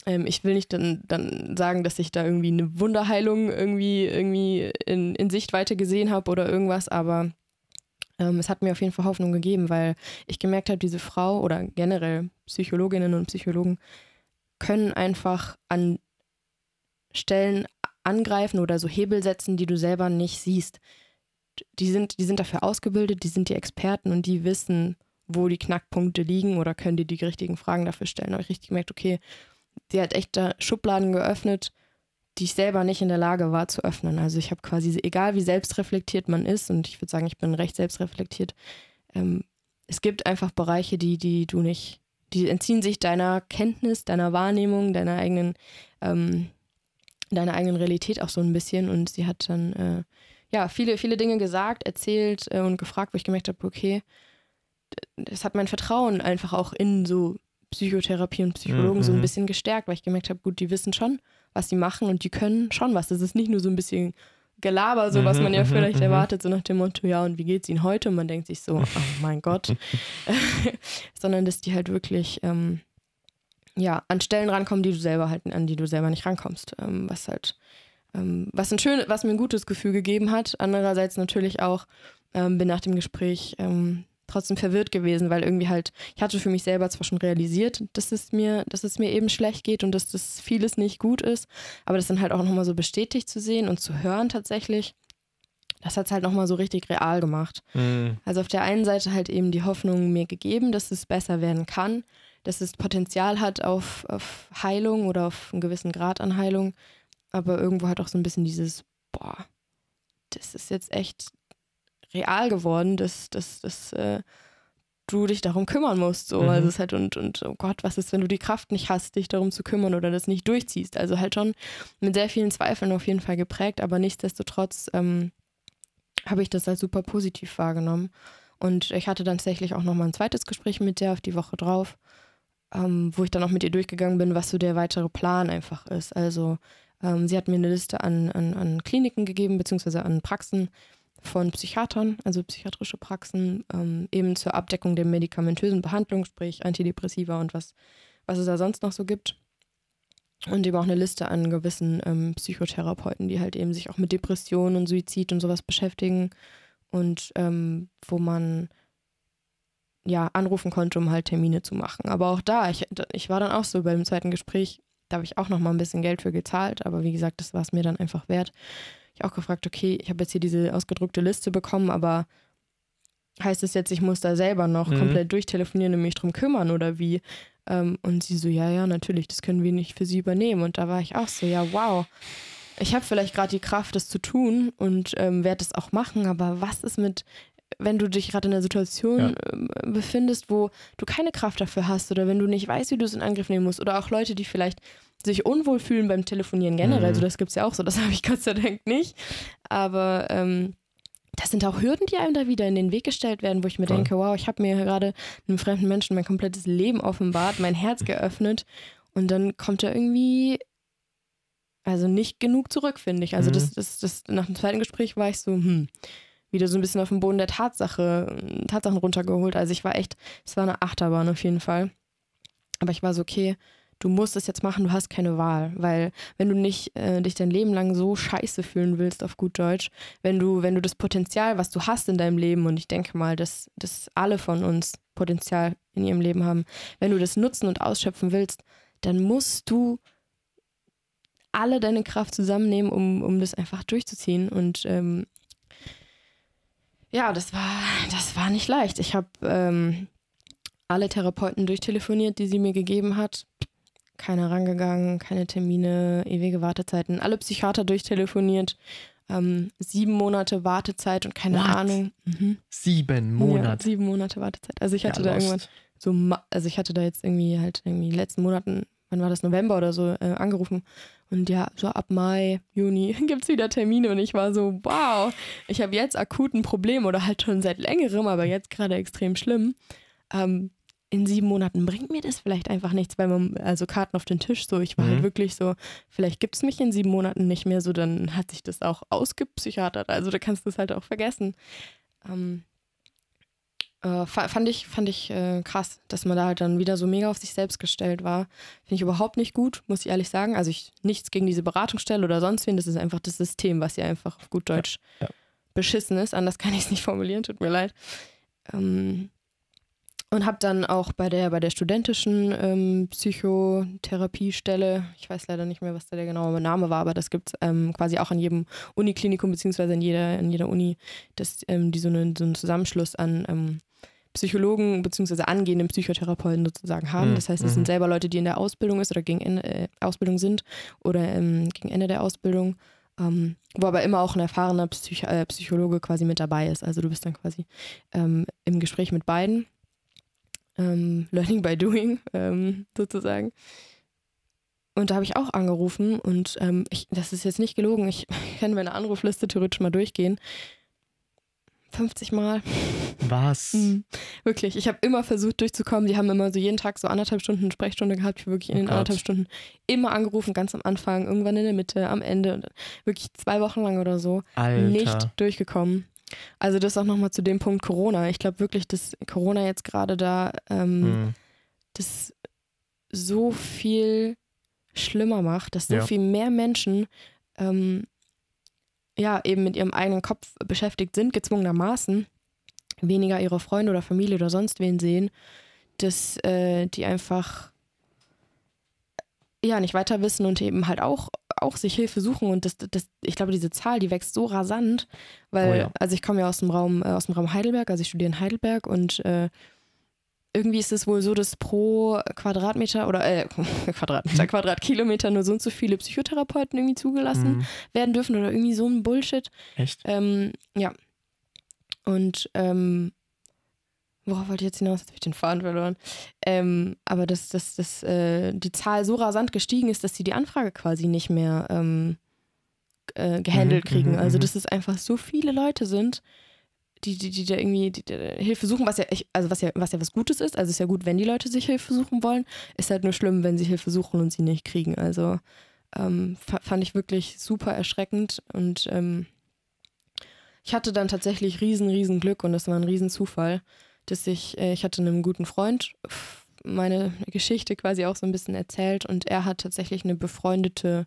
ähm, ich will nicht dann, dann sagen, dass ich da irgendwie eine Wunderheilung irgendwie, irgendwie in, in Sichtweite gesehen habe oder irgendwas, aber ähm, es hat mir auf jeden Fall Hoffnung gegeben, weil ich gemerkt habe, diese Frau oder generell Psychologinnen und Psychologen können einfach an Stellen angreifen oder so Hebel setzen, die du selber nicht siehst. Die sind, die sind dafür ausgebildet, die sind die Experten und die wissen, wo die Knackpunkte liegen oder können dir die richtigen Fragen dafür stellen. Ich richtig gemerkt, okay, die hat echt da Schubladen geöffnet, die ich selber nicht in der Lage war zu öffnen. Also ich habe quasi, egal wie selbstreflektiert man ist, und ich würde sagen, ich bin recht selbstreflektiert, ähm, es gibt einfach Bereiche, die, die du nicht, die entziehen sich deiner Kenntnis, deiner Wahrnehmung, deiner eigenen, ähm, deiner eigenen Realität auch so ein bisschen. Und sie hat dann äh, ja viele, viele Dinge gesagt, erzählt äh, und gefragt, wo ich gemerkt habe, okay, das hat mein Vertrauen einfach auch in so Psychotherapie und Psychologen mhm. so ein mhm. bisschen gestärkt, weil ich gemerkt habe, gut, die wissen schon, was sie machen und die können schon was. Das ist nicht nur so ein bisschen Gelaber, so was man ja mhm, vielleicht mhm, erwartet, so nach dem Motto, ja, und wie geht's ihnen heute? Und man denkt sich so, oh mein Gott. Sondern dass die halt wirklich ähm, ja, an Stellen rankommen, die du selber halt, an die du selber nicht rankommst. Ähm, was halt, ähm, was ein schön, was mir ein gutes Gefühl gegeben hat. Andererseits natürlich auch, ähm, bin nach dem Gespräch ähm, trotzdem verwirrt gewesen, weil irgendwie halt, ich hatte für mich selber zwar schon realisiert, dass es mir, dass es mir eben schlecht geht und dass das vieles nicht gut ist, aber das dann halt auch nochmal so bestätigt zu sehen und zu hören tatsächlich, das hat es halt nochmal so richtig real gemacht. Mhm. Also auf der einen Seite halt eben die Hoffnung mir gegeben, dass es besser werden kann, dass es Potenzial hat auf, auf Heilung oder auf einen gewissen Grad an Heilung, aber irgendwo halt auch so ein bisschen dieses, boah, das ist jetzt echt real geworden, dass, dass, dass äh, du dich darum kümmern musst. So. Mhm. Also es halt, und, und oh Gott, was ist, wenn du die Kraft nicht hast, dich darum zu kümmern oder das nicht durchziehst? Also halt schon mit sehr vielen Zweifeln auf jeden Fall geprägt, aber nichtsdestotrotz ähm, habe ich das als super positiv wahrgenommen. Und ich hatte dann tatsächlich auch nochmal ein zweites Gespräch mit der auf die Woche drauf, ähm, wo ich dann auch mit ihr durchgegangen bin, was so der weitere Plan einfach ist. Also ähm, sie hat mir eine Liste an, an, an Kliniken gegeben, beziehungsweise an Praxen, von Psychiatern, also psychiatrische Praxen, ähm, eben zur Abdeckung der medikamentösen Behandlung, sprich Antidepressiva und was, was es da sonst noch so gibt. Und eben auch eine Liste an gewissen ähm, Psychotherapeuten, die halt eben sich auch mit Depressionen und Suizid und sowas beschäftigen und ähm, wo man ja anrufen konnte, um halt Termine zu machen. Aber auch da, ich, ich war dann auch so beim zweiten Gespräch, da habe ich auch noch mal ein bisschen Geld für gezahlt, aber wie gesagt, das war es mir dann einfach wert ich auch gefragt, okay, ich habe jetzt hier diese ausgedruckte Liste bekommen, aber heißt es jetzt, ich muss da selber noch mhm. komplett durchtelefonieren und mich drum kümmern oder wie? Ähm, und sie so, ja, ja, natürlich, das können wir nicht für sie übernehmen. Und da war ich auch so, ja, wow. Ich habe vielleicht gerade die Kraft, das zu tun und ähm, werde das auch machen, aber was ist mit, wenn du dich gerade in einer Situation ja. äh, befindest, wo du keine Kraft dafür hast oder wenn du nicht weißt, wie du es in Angriff nehmen musst oder auch Leute, die vielleicht sich unwohl fühlen beim Telefonieren generell. Mhm. Also das gibt es ja auch so, das habe ich Gott sei Dank nicht. Aber ähm, das sind auch Hürden, die einem da wieder in den Weg gestellt werden, wo ich mir Voll. denke, wow, ich habe mir gerade einem fremden Menschen mein komplettes Leben offenbart, mein Herz geöffnet und dann kommt da irgendwie also nicht genug zurück, finde ich. Also Mhm. das, das, das, nach dem zweiten Gespräch war ich so, hm, wieder so ein bisschen auf den Boden der Tatsache, Tatsachen runtergeholt. Also ich war echt, es war eine Achterbahn auf jeden Fall. Aber ich war so, okay, du musst es jetzt machen, du hast keine Wahl. Weil wenn du nicht äh, dich dein Leben lang so scheiße fühlen willst, auf gut Deutsch, wenn du, wenn du das Potenzial, was du hast in deinem Leben, und ich denke mal, dass, dass alle von uns Potenzial in ihrem Leben haben, wenn du das nutzen und ausschöpfen willst, dann musst du alle deine Kraft zusammennehmen, um, um das einfach durchzuziehen. Und ähm, ja, das war, das war nicht leicht. Ich habe ähm, alle Therapeuten durchtelefoniert, die sie mir gegeben hat. Keiner rangegangen, keine Termine, ewige Wartezeiten. Alle Psychiater durchtelefoniert. Ähm, sieben Monate Wartezeit und keine What? Ahnung. Mhm. Sieben Ja, Monate. sieben Monate Wartezeit. Also ich hatte Ja, da lost. irgendwann so, also ich hatte da jetzt irgendwie halt irgendwie in den letzten Monaten, wann war das, November oder so, äh, angerufen. Und ja, so ab Mai, Juni gibt es wieder Termine und ich war so, wow, ich habe jetzt akut ein Problem oder halt schon seit längerem, aber jetzt gerade extrem schlimm. Ähm, in sieben Monaten bringt mir das vielleicht einfach nichts, weil man, also Karten auf den Tisch, so, ich war Mhm. halt wirklich so, vielleicht gibt es mich in sieben Monaten nicht mehr, so, dann hat sich das auch ausgepsychiatert, also da kannst du es halt auch vergessen. Ähm, äh, fa- fand ich, fand ich äh, krass, dass man da halt dann wieder so mega auf sich selbst gestellt war. Finde ich überhaupt nicht gut, muss ich ehrlich sagen. Also ich nichts gegen diese Beratungsstelle oder sonst wen, das ist einfach das System, was hier einfach auf gut Deutsch ja. beschissen ist. Anders kann ich es nicht formulieren, tut mir leid. Ähm, und habe dann auch bei der, bei der studentischen ähm, Psychotherapiestelle, ich weiß leider nicht mehr, was da der genaue Name war, aber das gibt es ähm, quasi auch an jedem Uniklinikum, beziehungsweise in jeder, in jeder Uni, das, ähm, die so, eine, so einen Zusammenschluss an ähm, Psychologen beziehungsweise angehenden Psychotherapeuten sozusagen haben. Mhm, Das heißt, es mhm. sind selber Leute, die in der Ausbildung ist oder gegen Ende, äh, Ausbildung sind oder ähm, gegen Ende der Ausbildung, ähm, wo aber immer auch ein erfahrener Psych äh, Psychologe quasi mit dabei ist. Also du bist dann quasi ähm, im Gespräch mit beiden. Ähm, learning by doing, ähm, sozusagen. Und da habe ich auch angerufen und ähm, ich, das ist jetzt nicht gelogen, ich kann meine Anrufliste theoretisch mal durchgehen. 50 Mal. Was? Mhm. Wirklich, ich habe immer versucht durchzukommen. Die haben immer so jeden Tag so anderthalb Stunden Sprechstunde gehabt. Ich habe wirklich in Oh den Gott. anderthalb Stunden immer angerufen, ganz am Anfang, irgendwann in der Mitte, am Ende. Und wirklich zwei Wochen lang oder so Alter. nicht durchgekommen. Also das auch nochmal zu dem Punkt Corona. Ich glaube wirklich, dass Corona jetzt gerade da ähm, Mhm. das so viel schlimmer macht, dass so Ja. viel mehr Menschen ähm, ja eben mit ihrem eigenen Kopf beschäftigt sind, gezwungenermaßen, weniger ihre Freunde oder Familie oder sonst wen sehen, dass äh, die einfach ja nicht weiter wissen und eben halt auch auch sich Hilfe suchen und das, das ich glaube diese Zahl die wächst so rasant weil Oh ja. also ich komme ja aus dem Raum äh, aus dem Raum Heidelberg also ich studiere in Heidelberg und äh, irgendwie ist es wohl so, dass pro Quadratmeter oder äh, Quadratmeter, Quadratkilometer nur so und so viele Psychotherapeuten irgendwie zugelassen Mhm. werden dürfen oder irgendwie so ein Bullshit. Echt? Ähm, ja. Und ähm, worauf wollte ich jetzt hinaus? Jetzt habe ich den Faden verloren. Ähm, aber dass, dass, dass äh, die Zahl so rasant gestiegen ist, dass sie die Anfrage quasi nicht mehr ähm, äh, gehandelt Mhm, kriegen. mhm, also mhm. dass es einfach so viele Leute sind, die, die, die da irgendwie die, die Hilfe suchen, was ja, echt, also was ja, was ja was Gutes ist. Also ist ja gut, wenn die Leute sich Hilfe suchen wollen. Ist halt nur schlimm, wenn sie Hilfe suchen und sie nicht kriegen. Also ähm, fa- fand ich wirklich super erschreckend und ähm, ich hatte dann tatsächlich riesen, riesen Glück und das war ein riesen Zufall, dass ich, äh, ich hatte einem guten Freund meine Geschichte quasi auch so ein bisschen erzählt und er hat tatsächlich eine befreundete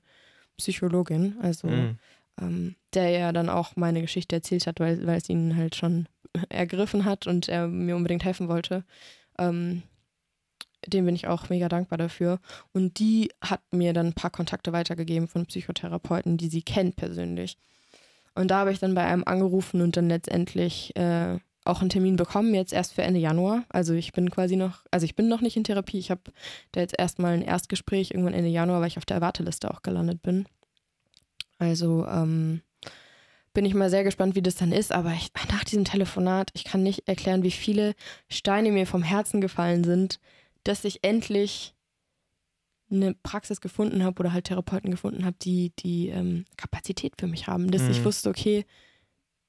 Psychologin, also Mhm. Ähm, der ja dann auch meine Geschichte erzählt hat, weil, weil es ihn halt schon ergriffen hat und er mir unbedingt helfen wollte. Ähm, dem bin ich auch mega dankbar dafür. Und die hat mir dann ein paar Kontakte weitergegeben von Psychotherapeuten, die sie kennt persönlich. Und da habe ich dann bei einem angerufen und dann letztendlich äh, auch einen Termin bekommen, jetzt erst für Ende Januar. Also ich bin quasi noch, also ich bin noch nicht in Therapie. Ich habe da jetzt erstmal ein Erstgespräch irgendwann Ende Januar, weil ich auf der Warteliste auch gelandet bin. Also ähm, bin ich mal sehr gespannt, wie das dann ist. Aber ich, nach diesem Telefonat, ich kann nicht erklären, wie viele Steine mir vom Herzen gefallen sind, dass ich endlich eine Praxis gefunden habe oder halt Therapeuten gefunden habe, die die ähm, Kapazität für mich haben, dass mhm. ich wusste, okay,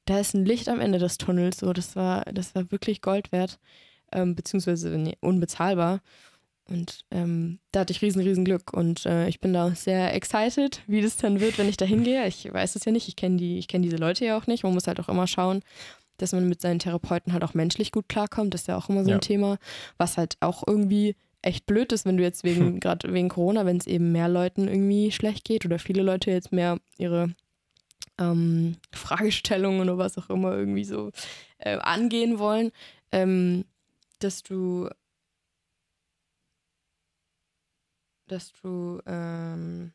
da ist ein Licht am Ende des Tunnels. So, das war, das war wirklich Gold wert, ähm, beziehungsweise nee, unbezahlbar. Und ähm, da hatte ich riesen, riesen Glück. Und äh, ich bin da sehr excited, wie das dann wird, wenn ich da hingehe. Ich weiß es ja nicht. Ich kenne die, ich diese Leute ja auch nicht. Man muss halt auch immer schauen, dass man mit seinen Therapeuten halt auch menschlich gut klarkommt. Das ist ja auch immer so ein Thema, was halt auch irgendwie echt blöd ist, wenn du jetzt wegen, hm. gerade wegen Corona, wenn es eben mehr Leuten irgendwie schlecht geht oder viele Leute jetzt mehr ihre ähm, Fragestellungen oder was auch immer irgendwie so äh, angehen wollen, ähm, dass du dass du ähm,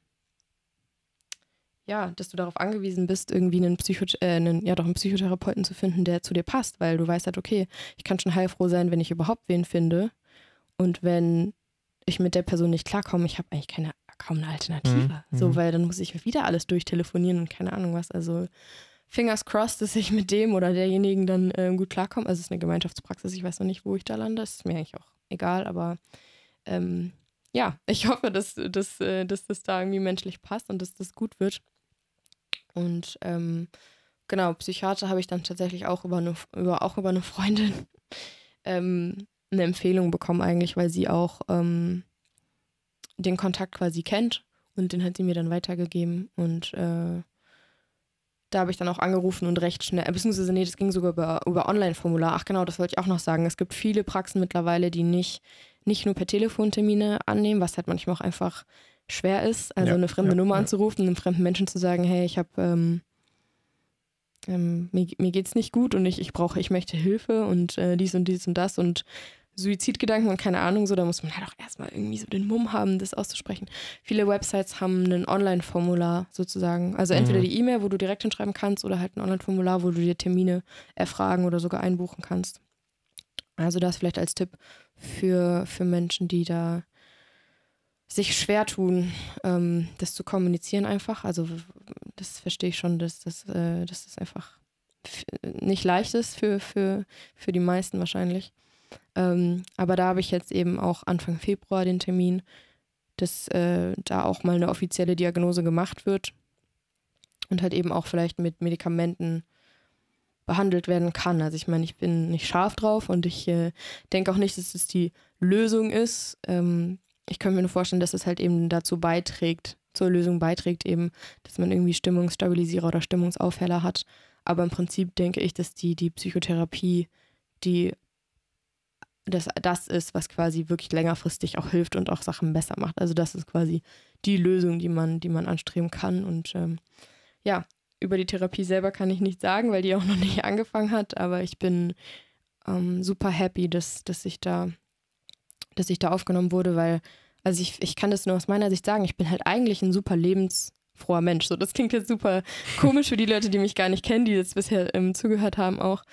ja, dass du darauf angewiesen bist, irgendwie einen, Psycho äh, einen, ja, doch einen Psychotherapeuten zu finden, der zu dir passt, weil du weißt halt, okay, ich kann schon heilfroh sein, wenn ich überhaupt wen finde. Und wenn ich mit der Person nicht klarkomme, ich habe eigentlich keine kaum eine Alternative. Mhm. So, mhm. weil dann muss ich wieder alles durchtelefonieren und keine Ahnung was. Also fingers crossed, dass ich mit dem oder derjenigen dann äh, gut klarkomme. Also es ist eine Gemeinschaftspraxis, ich weiß noch nicht, wo ich da lande. Das ist mir eigentlich auch egal, aber ähm, ja, ich hoffe, dass, dass, äh, dass das da irgendwie menschlich passt und dass das gut wird. Und ähm, genau, Psychiater habe ich dann tatsächlich auch über eine, über, auch über eine Freundin ähm, eine Empfehlung bekommen, eigentlich, weil sie auch ähm, den Kontakt quasi kennt und den hat sie mir dann weitergegeben und äh, da habe ich dann auch angerufen und recht schnell, beziehungsweise nee, das ging sogar über, über Online-Formular. Ach genau, das wollte ich auch noch sagen. Es gibt viele Praxen mittlerweile, die nicht, nicht nur per Telefon Termine annehmen, was halt manchmal auch einfach schwer ist. Also ja, eine fremde ja, Nummer anzurufen, einem fremden Menschen zu sagen, hey, ich habe ähm, ähm, mir, mir geht's nicht gut und ich, ich brauche, ich möchte Hilfe und äh, dies und dies und das und Suizidgedanken und keine Ahnung, so, da muss man halt auch erstmal irgendwie so den Mumm haben, das auszusprechen. Viele Websites haben ein Online-Formular sozusagen. Also entweder mhm. die E-Mail, wo du direkt hinschreiben kannst, oder halt ein Online-Formular, wo du dir Termine erfragen oder sogar einbuchen kannst. Also das vielleicht als Tipp für, für Menschen, die da sich schwer tun, ähm, das zu kommunizieren einfach. Also das verstehe ich schon, dass, dass, äh, dass das einfach nicht leicht ist für, für, für die meisten wahrscheinlich. Ähm, aber da habe ich jetzt eben auch Anfang Februar den Termin, dass äh, da auch mal eine offizielle Diagnose gemacht wird und halt eben auch vielleicht mit Medikamenten behandelt werden kann. Also ich meine, ich bin nicht scharf drauf und ich äh, denke auch nicht, dass es die Lösung ist. Ähm, ich könnte mir nur vorstellen, dass es halt eben dazu beiträgt, zur Lösung beiträgt eben, dass man irgendwie Stimmungsstabilisierer oder Stimmungsaufheller hat. Aber im Prinzip denke ich, dass die, die Psychotherapie die das, das ist, was quasi wirklich längerfristig auch hilft und auch Sachen besser macht. Also das ist quasi die Lösung, die man, die man anstreben kann. Und ähm, ja, über die Therapie selber kann ich nicht sagen, weil die auch noch nicht angefangen hat, aber ich bin ähm, super happy, dass, dass ich da, dass ich da aufgenommen wurde, weil, also ich, ich kann das nur aus meiner Sicht sagen, ich bin halt eigentlich ein super lebensfroher Mensch. So, das klingt jetzt super komisch für die Leute, die mich gar nicht kennen, die jetzt bisher ähm, zugehört haben auch.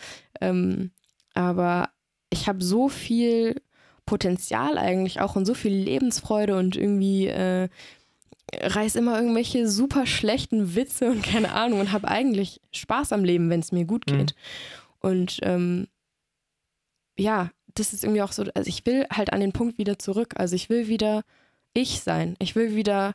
Ähm, aber ich habe so viel Potenzial eigentlich auch und so viel Lebensfreude und irgendwie äh, reiß immer irgendwelche super schlechten Witze und keine Ahnung und habe eigentlich Spaß am Leben, wenn es mir gut geht. Mhm. Und ähm, ja, das ist irgendwie auch so, also ich will halt an den Punkt wieder zurück. Also ich will wieder ich sein. Ich will wieder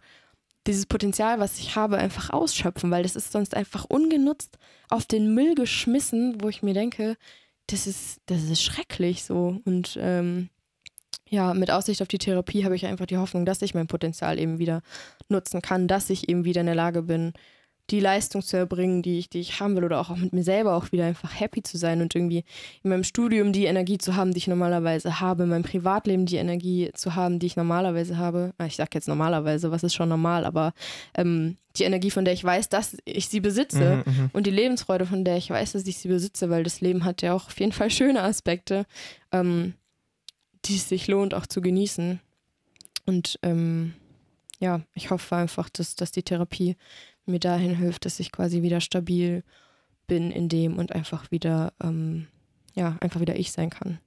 dieses Potenzial, was ich habe, einfach ausschöpfen, weil das ist sonst einfach ungenutzt auf den Müll geschmissen, wo ich mir denke, das ist, das ist schrecklich so. Und ähm, ja, mit Aussicht auf die Therapie habe ich einfach die Hoffnung, dass ich mein Potenzial eben wieder nutzen kann, dass ich eben wieder in der Lage bin, die Leistung zu erbringen, die ich, die ich haben will, oder auch mit mir selber auch wieder einfach happy zu sein und irgendwie in meinem Studium die Energie zu haben, die ich normalerweise habe, in meinem Privatleben die Energie zu haben, die ich normalerweise habe. Ah, ich sage jetzt normalerweise, was ist schon normal, aber ähm, die Energie, von der ich weiß, dass ich sie besitze mhm, mhm, und die Lebensfreude, von der ich weiß, dass ich sie besitze, weil das Leben hat ja auch auf jeden Fall schöne Aspekte, ähm, die es sich lohnt auch zu genießen. Und ähm, ja, ich hoffe einfach, dass, dass die Therapie mir dahin hilft, dass ich quasi wieder stabil bin in dem und einfach wieder, ähm, ja, einfach wieder ich sein kann.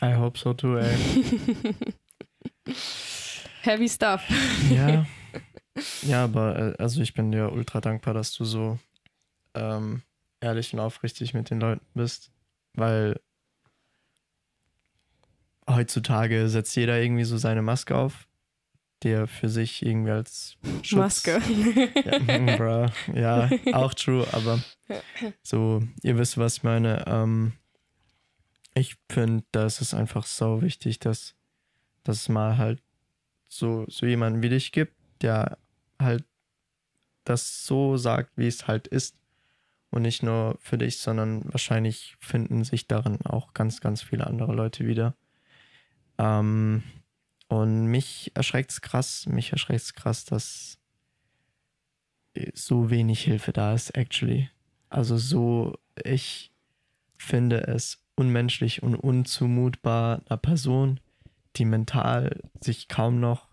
I hope so too, ey. Heavy stuff. ja. Ja, aber äh, also ich bin dir ultra dankbar, dass du so ähm, ehrlich und aufrichtig mit den Leuten bist, weil heutzutage setzt jeder irgendwie so seine Maske auf, der für sich irgendwie als Schutz, Maske. Ja, bruh. ja, auch true, aber so, ihr wisst, was ich meine. Ähm, ich finde, da ist es einfach so wichtig, dass, dass es mal halt so, so jemanden wie dich gibt, der halt das so sagt, wie es halt ist. Und nicht nur für dich, sondern wahrscheinlich finden sich darin auch ganz, ganz viele andere Leute wieder. Ähm, und mich erschreckt es krass, mich erschreckt es krass, dass so wenig Hilfe da ist, actually. Also so, ich finde es unmenschlich und unzumutbar einer Person, die mental sich kaum noch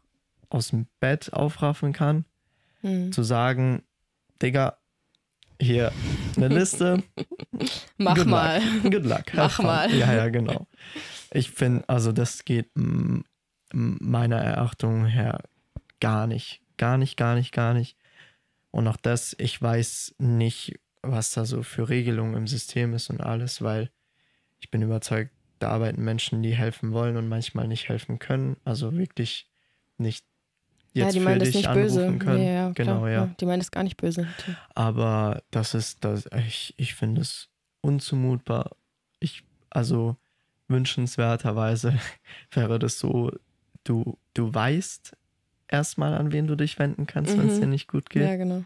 aus dem Bett aufraffen kann, Hm. zu sagen, Digga, hier eine Liste. Mach Good mal. Luck. Good luck. Mach fun. mal. Ja, ja, genau. Ich finde, also das geht meiner Erachtung her gar nicht. Gar nicht, gar nicht, gar nicht. Und auch das, ich weiß nicht, was da so für Regelungen im System ist und alles, weil ich bin überzeugt, da arbeiten Menschen, die helfen wollen und manchmal nicht helfen können. Also wirklich nicht Ja, jetzt die für meinen das dich nicht böse. können. Ja, ja, genau, klar. ja. Die meinen das gar nicht böse. Die- Aber das ist, das, ich, ich finde es unzumutbar. Ich, also wünschenswerterweise wäre das so, du, du weißt erstmal, an wen du dich wenden kannst, wenn es Mhm. dir nicht gut geht Ja, genau.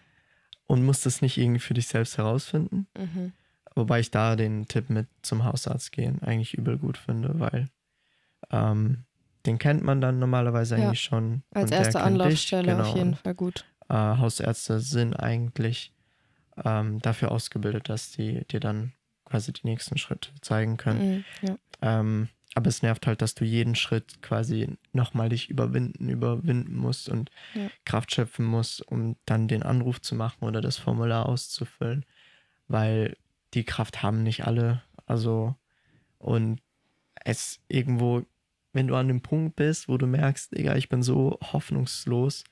und musst es nicht irgendwie für dich selbst herausfinden. Mhm. Wobei ich da den Tipp mit zum Hausarzt gehen eigentlich übel gut finde, weil ähm, den kennt man dann normalerweise Ja. eigentlich schon. Als und erste Anlaufstelle genau. auf jeden Fall gut. äh, Hausärzte sind eigentlich ähm, dafür ausgebildet, dass die dir dann quasi die nächsten Schritte zeigen können. Mhm. Ja. Ähm, aber es nervt halt, dass du jeden Schritt quasi nochmal dich überwinden, überwinden musst und Ja. Kraft schöpfen musst, um dann den Anruf zu machen oder das Formular auszufüllen. Weil die Kraft haben nicht alle. Also, und es irgendwo, wenn du an dem Punkt bist, wo du merkst, Digga, ich bin so hoffnungslos,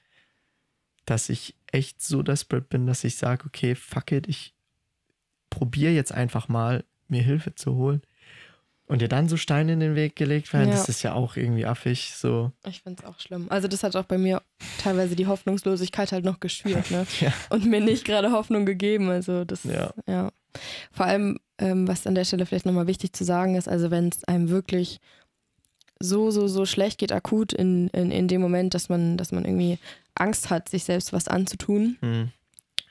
dass ich echt so desperate bin, dass ich sage, okay, fuck it, ich probiere jetzt einfach mal, mir Hilfe zu holen. Und dir dann so Steine in den Weg gelegt werden, Ja. das ist ja auch irgendwie affig. So, Ich finde es auch schlimm. Also das hat auch bei mir teilweise die Hoffnungslosigkeit halt noch geschürt, ne? Ja. Und mir nicht gerade Hoffnung gegeben. Also das, Ja. ja. Vor allem, ähm, was an der Stelle vielleicht nochmal wichtig zu sagen ist, also wenn es einem wirklich so, so, so schlecht geht, akut in, in, in dem Moment, dass man, dass man irgendwie Angst hat, sich selbst was anzutun, hm,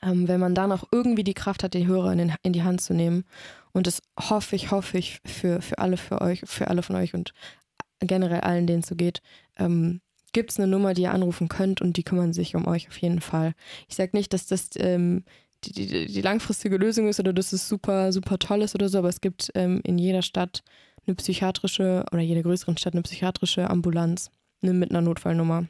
ähm, wenn man dann auch irgendwie die Kraft hat, den Hörer in, den, in die Hand zu nehmen. Und das hoffe ich, hoffe ich für, für alle für euch, für alle von euch und generell allen, denen es so geht, ähm, gibt es eine Nummer, die ihr anrufen könnt und die kümmern sich um euch auf jeden Fall. Ich sage nicht, dass das ähm, die, die, die langfristige Lösung ist oder dass es super, super toll ist oder so, aber es gibt ähm, in jeder Stadt eine psychiatrische oder jeder größeren Stadt eine psychiatrische Ambulanz ne, mit einer Notfallnummer.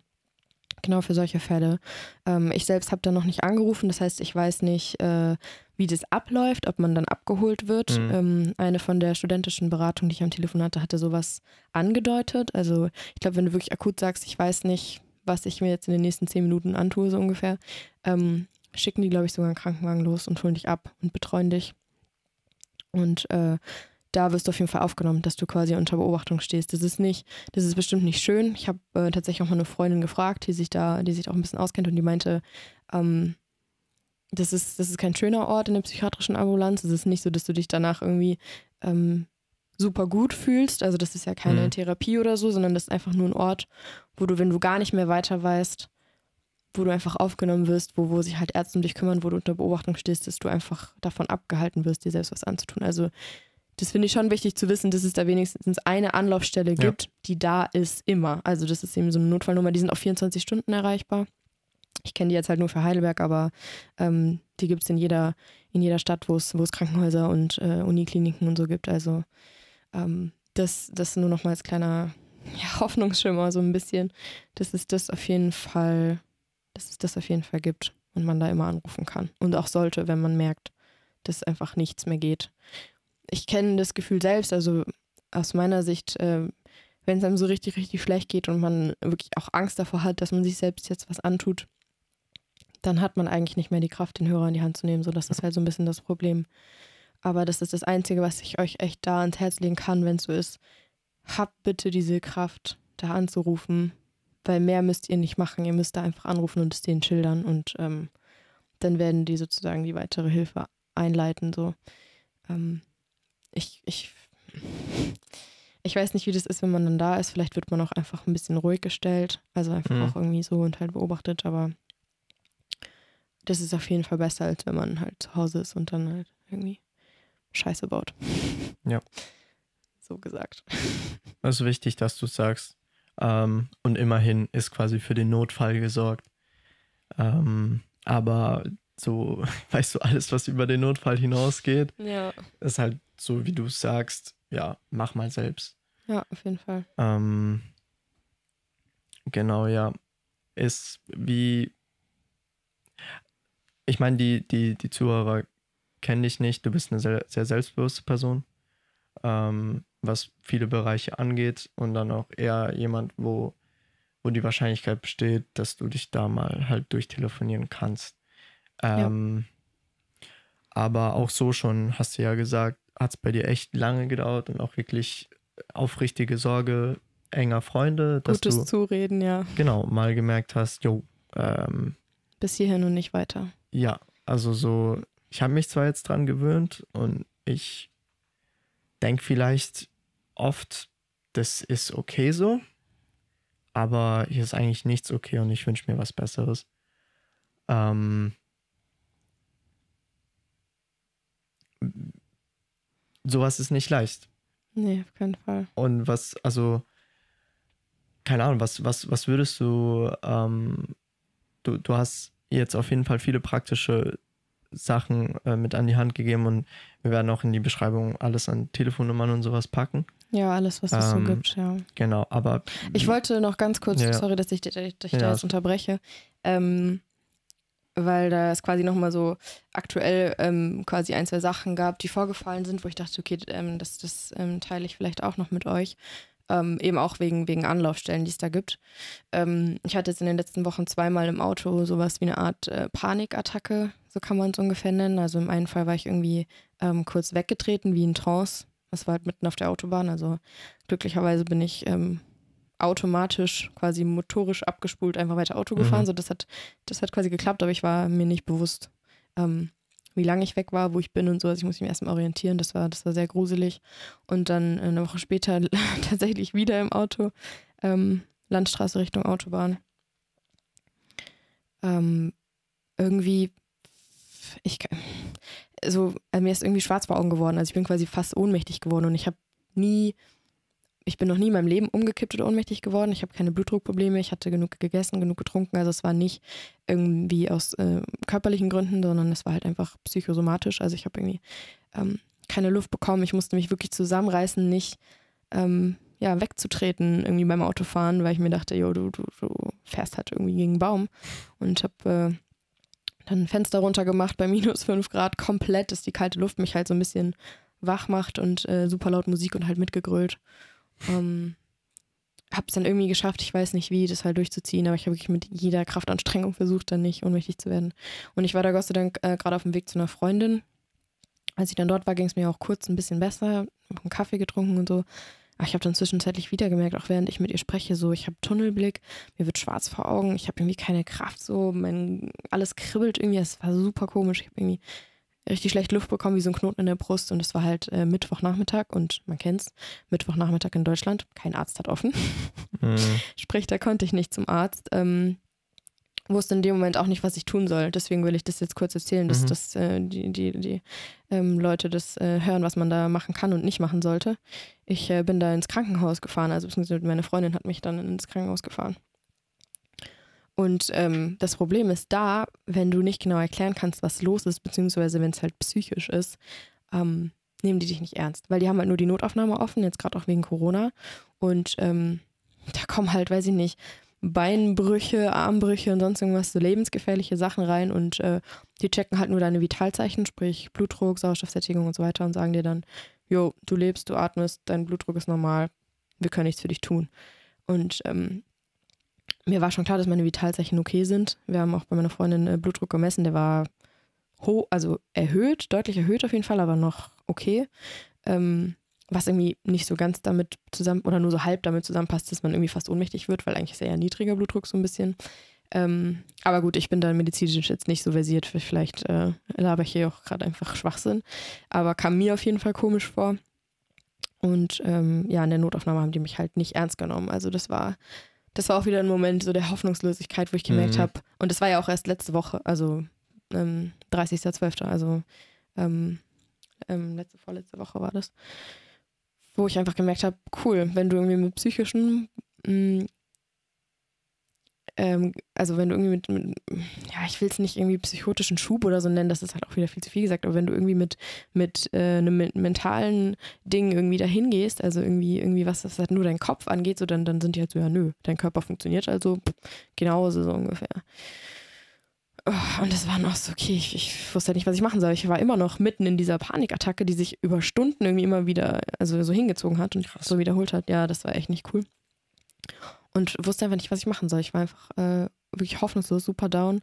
Genau für solche Fälle. Ähm, ich selbst habe da noch nicht angerufen, das heißt, ich weiß nicht, äh, wie das abläuft, ob man dann abgeholt wird. Mhm. Ähm, eine von der studentischen Beratung, die ich am Telefon hatte, hatte sowas angedeutet. Also ich glaube, wenn du wirklich akut sagst, ich weiß nicht, was ich mir jetzt in den nächsten zehn Minuten antue, so ungefähr, ähm, schicken die, glaube ich, sogar einen Krankenwagen los und holen dich ab und betreuen dich. Und äh, da wirst du auf jeden Fall aufgenommen, dass du quasi unter Beobachtung stehst. Das ist nicht, das ist bestimmt nicht schön. Ich habe äh, tatsächlich auch mal eine Freundin gefragt, die sich da, die sich da auch ein bisschen auskennt und die meinte, ähm, das ist, das ist kein schöner Ort in der psychiatrischen Ambulanz. Es ist nicht so, dass du dich danach irgendwie ähm, super gut fühlst. Also das ist ja keine Mhm. Therapie oder so, sondern das ist einfach nur ein Ort, wo du, wenn du gar nicht mehr weiter weißt, wo du einfach aufgenommen wirst, wo, wo sich halt Ärzte um dich kümmern, wo du unter Beobachtung stehst, dass du einfach davon abgehalten wirst, dir selbst was anzutun. Also das finde ich schon wichtig zu wissen, dass es da wenigstens eine Anlaufstelle Ja. gibt, die da ist immer. Also das ist eben so eine Notfallnummer, die sind auf 24 Stunden erreichbar. Ich kenne die jetzt halt nur für Heidelberg, aber ähm, die gibt es in jeder, in jeder Stadt, wo es wo es Krankenhäuser und äh, Unikliniken und so gibt. Also ähm, das, das nur noch mal als kleiner ja, Hoffnungsschimmer so ein bisschen, dass es das auf jeden Fall, dass es das auf jeden Fall gibt und man da immer anrufen kann. Und auch sollte, wenn man merkt, dass einfach nichts mehr geht. Ich kenne das Gefühl selbst, also aus meiner Sicht, äh, wenn es einem so richtig, richtig schlecht geht und man wirklich auch Angst davor hat, dass man sich selbst jetzt was antut, dann hat man eigentlich nicht mehr die Kraft, den Hörer in die Hand zu nehmen. So, das ist halt so ein bisschen das Problem. Aber das ist das Einzige, was ich euch echt da ans Herz legen kann, wenn es so ist. habt bitte diese Kraft, da anzurufen, weil mehr müsst ihr nicht machen. Ihr müsst da einfach anrufen und es denen schildern und ähm, dann werden die sozusagen die weitere Hilfe einleiten. So. Ähm, ich, ich, ich weiß nicht, wie das ist, wenn man dann da ist. Vielleicht wird man auch einfach ein bisschen ruhig gestellt. Also einfach Mhm. auch irgendwie so und halt beobachtet, aber das ist auf jeden Fall besser, als wenn man halt zu Hause ist und dann halt irgendwie Scheiße baut. Ja. So gesagt. Es ist wichtig, dass du sagst. Ähm, und immerhin ist quasi für den Notfall gesorgt. Ähm, aber so, weißt du, alles, was über den Notfall hinausgeht, Ja. ist halt so, wie du sagst, ja, mach mal selbst. Ja, auf jeden Fall. Ähm, genau, ja. Ist wie. Ich meine, die, die, die Zuhörer kennen dich nicht. Du bist eine sehr, sehr selbstbewusste Person, ähm, was viele Bereiche angeht. Und dann auch eher jemand, wo, wo die Wahrscheinlichkeit besteht, dass du dich da mal halt durchtelefonieren kannst. Ähm, Aber auch so schon, hast du ja gesagt, hat es bei dir echt lange gedauert und auch wirklich aufrichtige Sorge enger Freunde, dass Gutes du Zureden, ja. genau mal gemerkt hast, jo, ähm, Bis hierhin und nicht weiter. ja, also so, ich habe mich zwar jetzt dran gewöhnt und ich denke vielleicht oft, das ist okay so, aber hier ist eigentlich nichts okay und ich wünsche mir was Besseres. Ähm, sowas ist nicht leicht. Nee, auf keinen Fall. Und was, also, keine Ahnung, was, was, was würdest du, ähm, du, du hast jetzt auf jeden Fall viele praktische Sachen äh, mit an die Hand gegeben und wir werden auch in die Beschreibung alles an Telefonnummern und sowas packen. Ja, alles, was es Ähm, so gibt, ja. Genau, aber Ich wollte noch ganz kurz, Ja, sorry, dass ich, dass ich Ja, da jetzt unterbreche, ähm, weil da es quasi nochmal so aktuell ähm, quasi ein, zwei Sachen gab, die vorgefallen sind, wo ich dachte, okay, ähm, das, das ähm, teile ich vielleicht auch noch mit euch. Ähm, eben auch wegen, wegen Anlaufstellen, die es da gibt. Ähm, ich hatte jetzt in den letzten Wochen zweimal im Auto sowas wie eine Art äh, Panikattacke, so kann man es ungefähr nennen. Also im einen Fall war ich irgendwie ähm, kurz weggetreten, wie in Trance. Das war halt mitten auf der Autobahn. Also glücklicherweise bin ich automatisch, quasi motorisch abgespult, einfach weiter Auto gefahren. Mhm. So, das hat, das hat quasi geklappt, aber ich war mir nicht bewusst, ähm, wie lange ich weg war, wo ich bin und so. Also ich muss mich erstmal orientieren. Das war, das war sehr gruselig. Und dann äh, eine Woche später tatsächlich wieder im Auto. Ähm, Landstraße Richtung Autobahn. Ähm, irgendwie, ich kann- so, also mir ist irgendwie schwarz vor Augen geworden. Also ich bin quasi fast ohnmächtig geworden und ich habe nie, ich bin noch nie in meinem Leben umgekippt oder ohnmächtig geworden. Ich habe keine Blutdruckprobleme, ich hatte genug gegessen, genug getrunken. Also es war nicht irgendwie aus äh, körperlichen Gründen, sondern es war halt einfach psychosomatisch. Also ich habe irgendwie ähm, keine Luft bekommen. Ich musste mich wirklich zusammenreißen, nicht ähm, ja, wegzutreten irgendwie beim Autofahren, weil ich mir dachte, jo, du, du, du fährst halt irgendwie gegen einen Baum. Und habe äh, dann ein Fenster runtergemacht bei minus 5 Grad komplett, dass die kalte Luft mich halt so ein bisschen wach macht und äh, super laut Musik und halt mitgegrölt. Ähm, hab's dann irgendwie geschafft, ich weiß nicht wie, das halt durchzuziehen, aber ich habe wirklich mit jeder Kraftanstrengung versucht, dann nicht ohnmächtig zu werden. Und ich war da Gott sei Dank äh, gerade auf dem Weg zu einer Freundin. Als ich dann dort war, ging es mir auch kurz ein bisschen besser, einen Kaffee getrunken und so. Aber ich habe dann zwischenzeitlich wieder gemerkt, auch während ich mit ihr spreche, so ich habe Tunnelblick, mir wird schwarz vor Augen, ich habe irgendwie keine Kraft, so mein alles kribbelt irgendwie, es war super komisch. Ich habe irgendwie richtig schlecht Luft bekommen, wie so ein Knoten in der Brust und es war halt äh, Mittwochnachmittag und man kennt's, Mittwochnachmittag in Deutschland, kein Arzt hat offen. Mhm. Sprich, da konnte ich nicht zum Arzt. Ähm, wusste in dem Moment auch nicht, was ich tun soll. Deswegen will ich das jetzt kurz erzählen, dass, Mhm. dass äh, die, die, die ähm, Leute das äh, hören, was man da machen kann und nicht machen sollte. Ich äh, bin da ins Krankenhaus gefahren, also beziehungsweise meine Freundin hat mich dann ins Krankenhaus gefahren. Und ähm, das Problem ist da, wenn du nicht genau erklären kannst, was los ist, beziehungsweise wenn es halt psychisch ist, ähm, nehmen die dich nicht ernst. Weil die haben halt nur die Notaufnahme offen, jetzt gerade auch wegen Corona. Und ähm, da kommen halt, weiß ich nicht, Beinbrüche, Armbrüche und sonst irgendwas, so lebensgefährliche Sachen rein und äh, die checken halt nur deine Vitalzeichen, sprich Blutdruck, Sauerstoffsättigung und so weiter und sagen dir dann, jo, du lebst, du atmest, dein Blutdruck ist normal, wir können nichts für dich tun. Und ähm, mir war schon klar, dass meine Vitalzeichen okay sind. Wir haben auch bei meiner Freundin äh, Blutdruck gemessen, der war hoch, also erhöht, deutlich erhöht auf jeden Fall, aber noch okay. Ähm, was irgendwie nicht so ganz damit zusammen oder nur so halb damit zusammenpasst, dass man irgendwie fast ohnmächtig wird, weil eigentlich ist ja eher niedriger Blutdruck so ein bisschen. Ähm, aber gut, ich bin da medizinisch jetzt nicht so versiert. Vielleicht äh, laber ich hier auch gerade einfach Schwachsinn. Aber kam mir auf jeden Fall komisch vor. Und ähm, ja, in der Notaufnahme haben die mich halt nicht ernst genommen. Also das war, das war auch wieder ein Moment so der Hoffnungslosigkeit, wo ich gemerkt mhm. habe. Und das war ja auch erst letzte Woche, also ähm, 30.12., also ähm, ähm, letzte, vorletzte Woche war das. Wo ich einfach gemerkt habe, cool, wenn du irgendwie mit psychischen mh, mm, ähm, also wenn du irgendwie mit, mit ja, ich will es nicht irgendwie psychotischen Schub oder so nennen, das ist halt auch wieder viel zu viel gesagt, aber wenn du irgendwie mit, mit äh, einem mentalen Ding irgendwie dahin gehst, also irgendwie, irgendwie was das halt nur dein Kopf angeht, so dann, dann sind die halt so, ja, nö, dein Körper funktioniert also genauso so ungefähr. Oh, und das war noch so, okay, ich, ich wusste halt nicht, was ich machen soll. Ich war immer noch mitten in dieser Panikattacke, die sich über Stunden irgendwie immer wieder, also so hingezogen hat und Krass. so wiederholt hat. Ja, das war echt nicht cool und wusste einfach nicht, was ich machen soll. Ich war einfach äh, wirklich hoffnungslos, super down.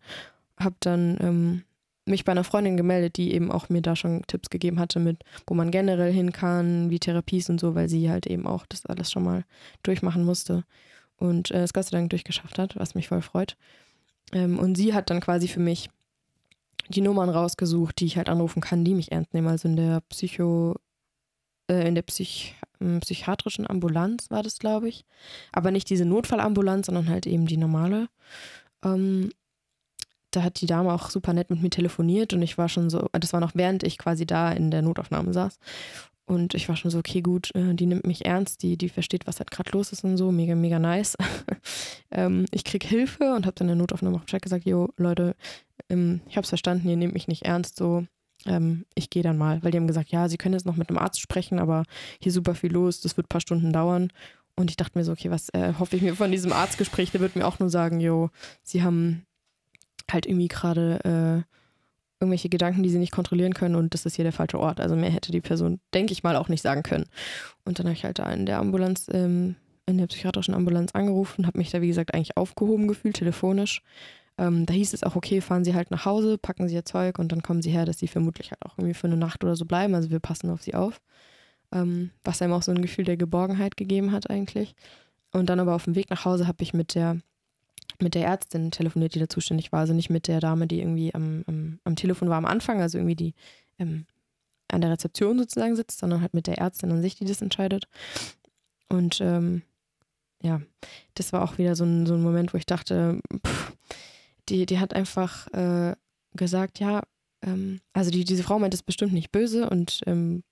Hab dann ähm, mich bei einer Freundin gemeldet, die eben auch mir da schon Tipps gegeben hatte, mit wo man generell hin kann, wie Therapies und so, weil sie halt eben auch das alles schon mal durchmachen musste und äh, es Gott sei Dank durchgeschafft hat, was mich voll freut. Ähm, und sie hat dann quasi für mich die Nummern rausgesucht, die ich halt anrufen kann, die mich ernst nehmen. Also in der Psycho, in der Psych psychiatrischen Ambulanz war das, glaube ich. Aber nicht diese Notfallambulanz, sondern halt eben die normale. Ähm, da hat die Dame auch super nett mit mir telefoniert und ich war schon so, das war noch während ich quasi da in der Notaufnahme saß. Und ich war schon so, okay, gut, äh, die nimmt mich ernst, die, die versteht, was halt gerade los ist und so, mega, mega nice. ähm, ich krieg Hilfe und habe dann in der Notaufnahme auch Bescheid gesagt, jo, Leute, ähm, ich hab's verstanden, ihr nehmt mich nicht ernst, so, ähm, ich gehe dann mal. Weil die haben gesagt, ja, sie können jetzt noch mit einem Arzt sprechen, aber hier super viel los, das wird ein paar Stunden dauern. Und ich dachte mir so, okay, was äh, hoffe ich mir von diesem Arztgespräch? Der wird mir auch nur sagen, jo, sie haben halt irgendwie gerade äh, irgendwelche Gedanken, die sie nicht kontrollieren können und das ist hier der falsche Ort. Also mehr hätte die Person, denke ich mal, auch nicht sagen können. Und dann habe ich halt da in der Ambulanz, ähm, in der psychiatrischen Ambulanz angerufen, habe mich da, wie gesagt, eigentlich aufgehoben gefühlt, telefonisch. Ähm, da hieß es auch, okay, fahren Sie halt nach Hause, packen Sie Ihr Zeug und dann kommen Sie her, dass Sie vermutlich halt auch irgendwie für eine Nacht oder so bleiben. Also wir passen auf Sie auf. Ähm, was einem auch so ein Gefühl der Geborgenheit gegeben hat eigentlich. Und dann aber auf dem Weg nach Hause habe ich mit der, mit der Ärztin telefoniert, die da zuständig war. Also nicht mit der Dame, die irgendwie am, am, am Telefon war am Anfang, also irgendwie die ähm, an der Rezeption sozusagen sitzt, sondern halt mit der Ärztin an sich, die das entscheidet. Und ähm, ja, das war auch wieder so ein, so ein Moment, wo ich dachte, pff, die, die hat einfach äh, gesagt, ja, ähm, also die, diese Frau meint es bestimmt nicht böse und ähm,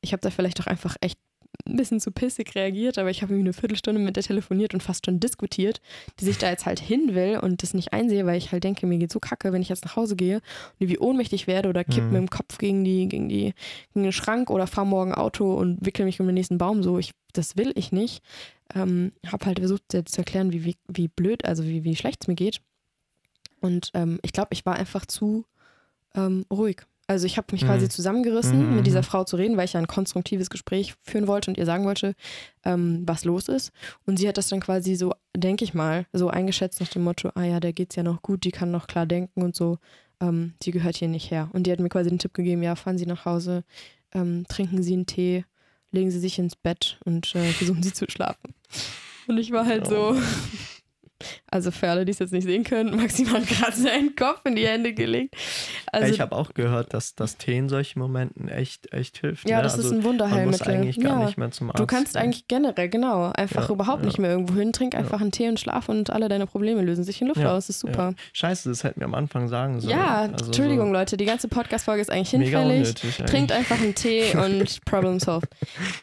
ich habe da vielleicht auch einfach echt ein bisschen zu pissig reagiert, aber ich habe irgendwie eine Viertelstunde mit der telefoniert und fast schon diskutiert, die sich da jetzt halt hin will und das nicht einsehe, weil ich halt denke, mir geht so kacke, wenn ich jetzt nach Hause gehe und wie ohnmächtig werde oder kipp mhm. mit dem Kopf gegen, die, gegen, die, gegen den Schrank oder fahre morgen Auto und wickel mich um den nächsten Baum so. Ich, das will ich nicht. Ähm, habe halt versucht zu erklären, wie, wie, wie blöd, also wie, wie schlecht es mir geht. Und ähm, ich glaube, ich war einfach zu ähm, ruhig. Also ich habe mich mhm. quasi zusammengerissen, mhm. mit dieser mhm. Frau zu reden, weil ich ja ein konstruktives Gespräch führen wollte und ihr sagen wollte, ähm, was los ist. Und sie hat das dann quasi so, denke ich mal, so eingeschätzt nach dem Motto, ah ja, der geht's ja noch gut, die kann noch klar denken und so. Ähm, die gehört hier nicht her. Und die hat mir quasi den Tipp gegeben, ja, fahren Sie nach Hause, ähm, trinken Sie einen Tee, legen Sie sich ins Bett und äh, versuchen Sie zu schlafen. Und ich war halt oh. so, also für alle, die es jetzt nicht sehen können, maximal gerade seinen Kopf in die Hände gelegt. Also, ich habe auch gehört, dass das Tee in solchen Momenten echt, echt hilft. Ja, ne? das also ist ein Wunderheilmittel. Man muss eigentlich gar ja. nicht mehr zum Arzt. Du kannst eigentlich generell, genau, einfach ja, überhaupt ja. nicht mehr irgendwo hin. Trink einfach einen Tee und schlaf und alle deine Probleme lösen sich in Luft aus. Das ist super. Scheiße, das hätten wir am Anfang sagen sollen. Ja, also Entschuldigung, so Leute, die ganze Podcast-Folge ist eigentlich hinfällig. Trinkt einfach einen Tee und Problem solved.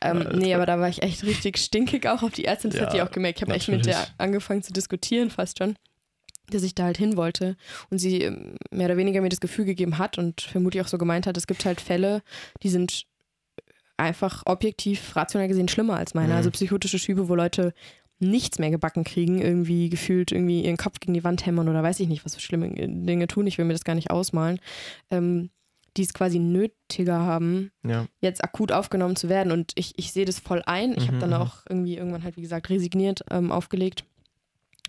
Ähm, nee, aber da war ich echt richtig stinkig auch auf die Ärztin. Das hat die auch gemerkt. Ich habe echt mit der angefangen zu diskutieren fast schon dass ich da halt hin wollte und sie ähm, mehr oder weniger mir das Gefühl gegeben hat und vermutlich auch so gemeint hat, es gibt halt Fälle, die sind einfach objektiv, rational gesehen schlimmer als meine. Mhm. Also psychotische Schübe, wo Leute nichts mehr gebacken kriegen, irgendwie gefühlt irgendwie ihren Kopf gegen die Wand hämmern oder weiß ich nicht, was für schlimme Dinge tun. Ich will mir das gar nicht ausmalen. Ähm, die es quasi nötiger haben, ja. jetzt akut aufgenommen zu werden. Und ich, ich sehe das voll ein. Ich mhm, habe dann mhm. auch irgendwie irgendwann halt, wie gesagt, resigniert ähm, aufgelegt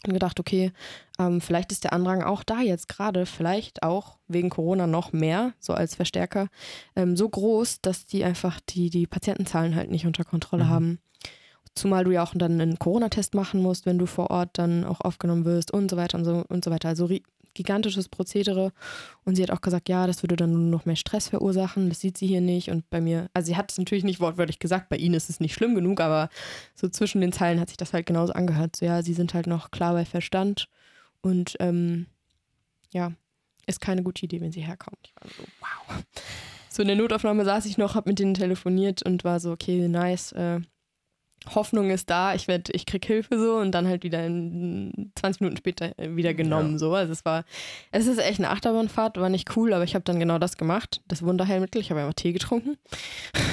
Und gedacht, okay, ähm, vielleicht ist der Andrang auch da jetzt gerade, vielleicht auch wegen Corona noch mehr, so als Verstärker, ähm, so groß, dass die einfach die, die Patientenzahlen halt nicht unter Kontrolle mhm. haben. Zumal du ja auch dann einen Corona-Test machen musst, wenn du vor Ort dann auch aufgenommen wirst und so weiter und so und so weiter. Also gigantisches Prozedere. Und sie hat auch gesagt, ja, das würde dann nur noch mehr Stress verursachen. Das sieht sie hier nicht. Und bei mir, also sie hat es natürlich nicht wortwörtlich gesagt, bei ihnen ist es nicht schlimm genug, aber so zwischen den Zeilen hat sich das halt genauso angehört. So, ja, sie sind halt noch klar bei Verstand. Und ähm, ja, ist keine gute Idee, wenn sie herkommt. Ich war so, wow. So in der Notaufnahme saß ich noch, hab mit denen telefoniert und war so, okay, nice. Äh, Hoffnung ist da, ich werde, ich krieg Hilfe so und dann halt wieder in 20 Minuten später äh, wieder genommen. Ja. So. Also es war, es ist echt eine Achterbahnfahrt, war nicht cool, aber ich habe dann genau das gemacht. Das Wunderheilmittel, ich habe einfach Tee getrunken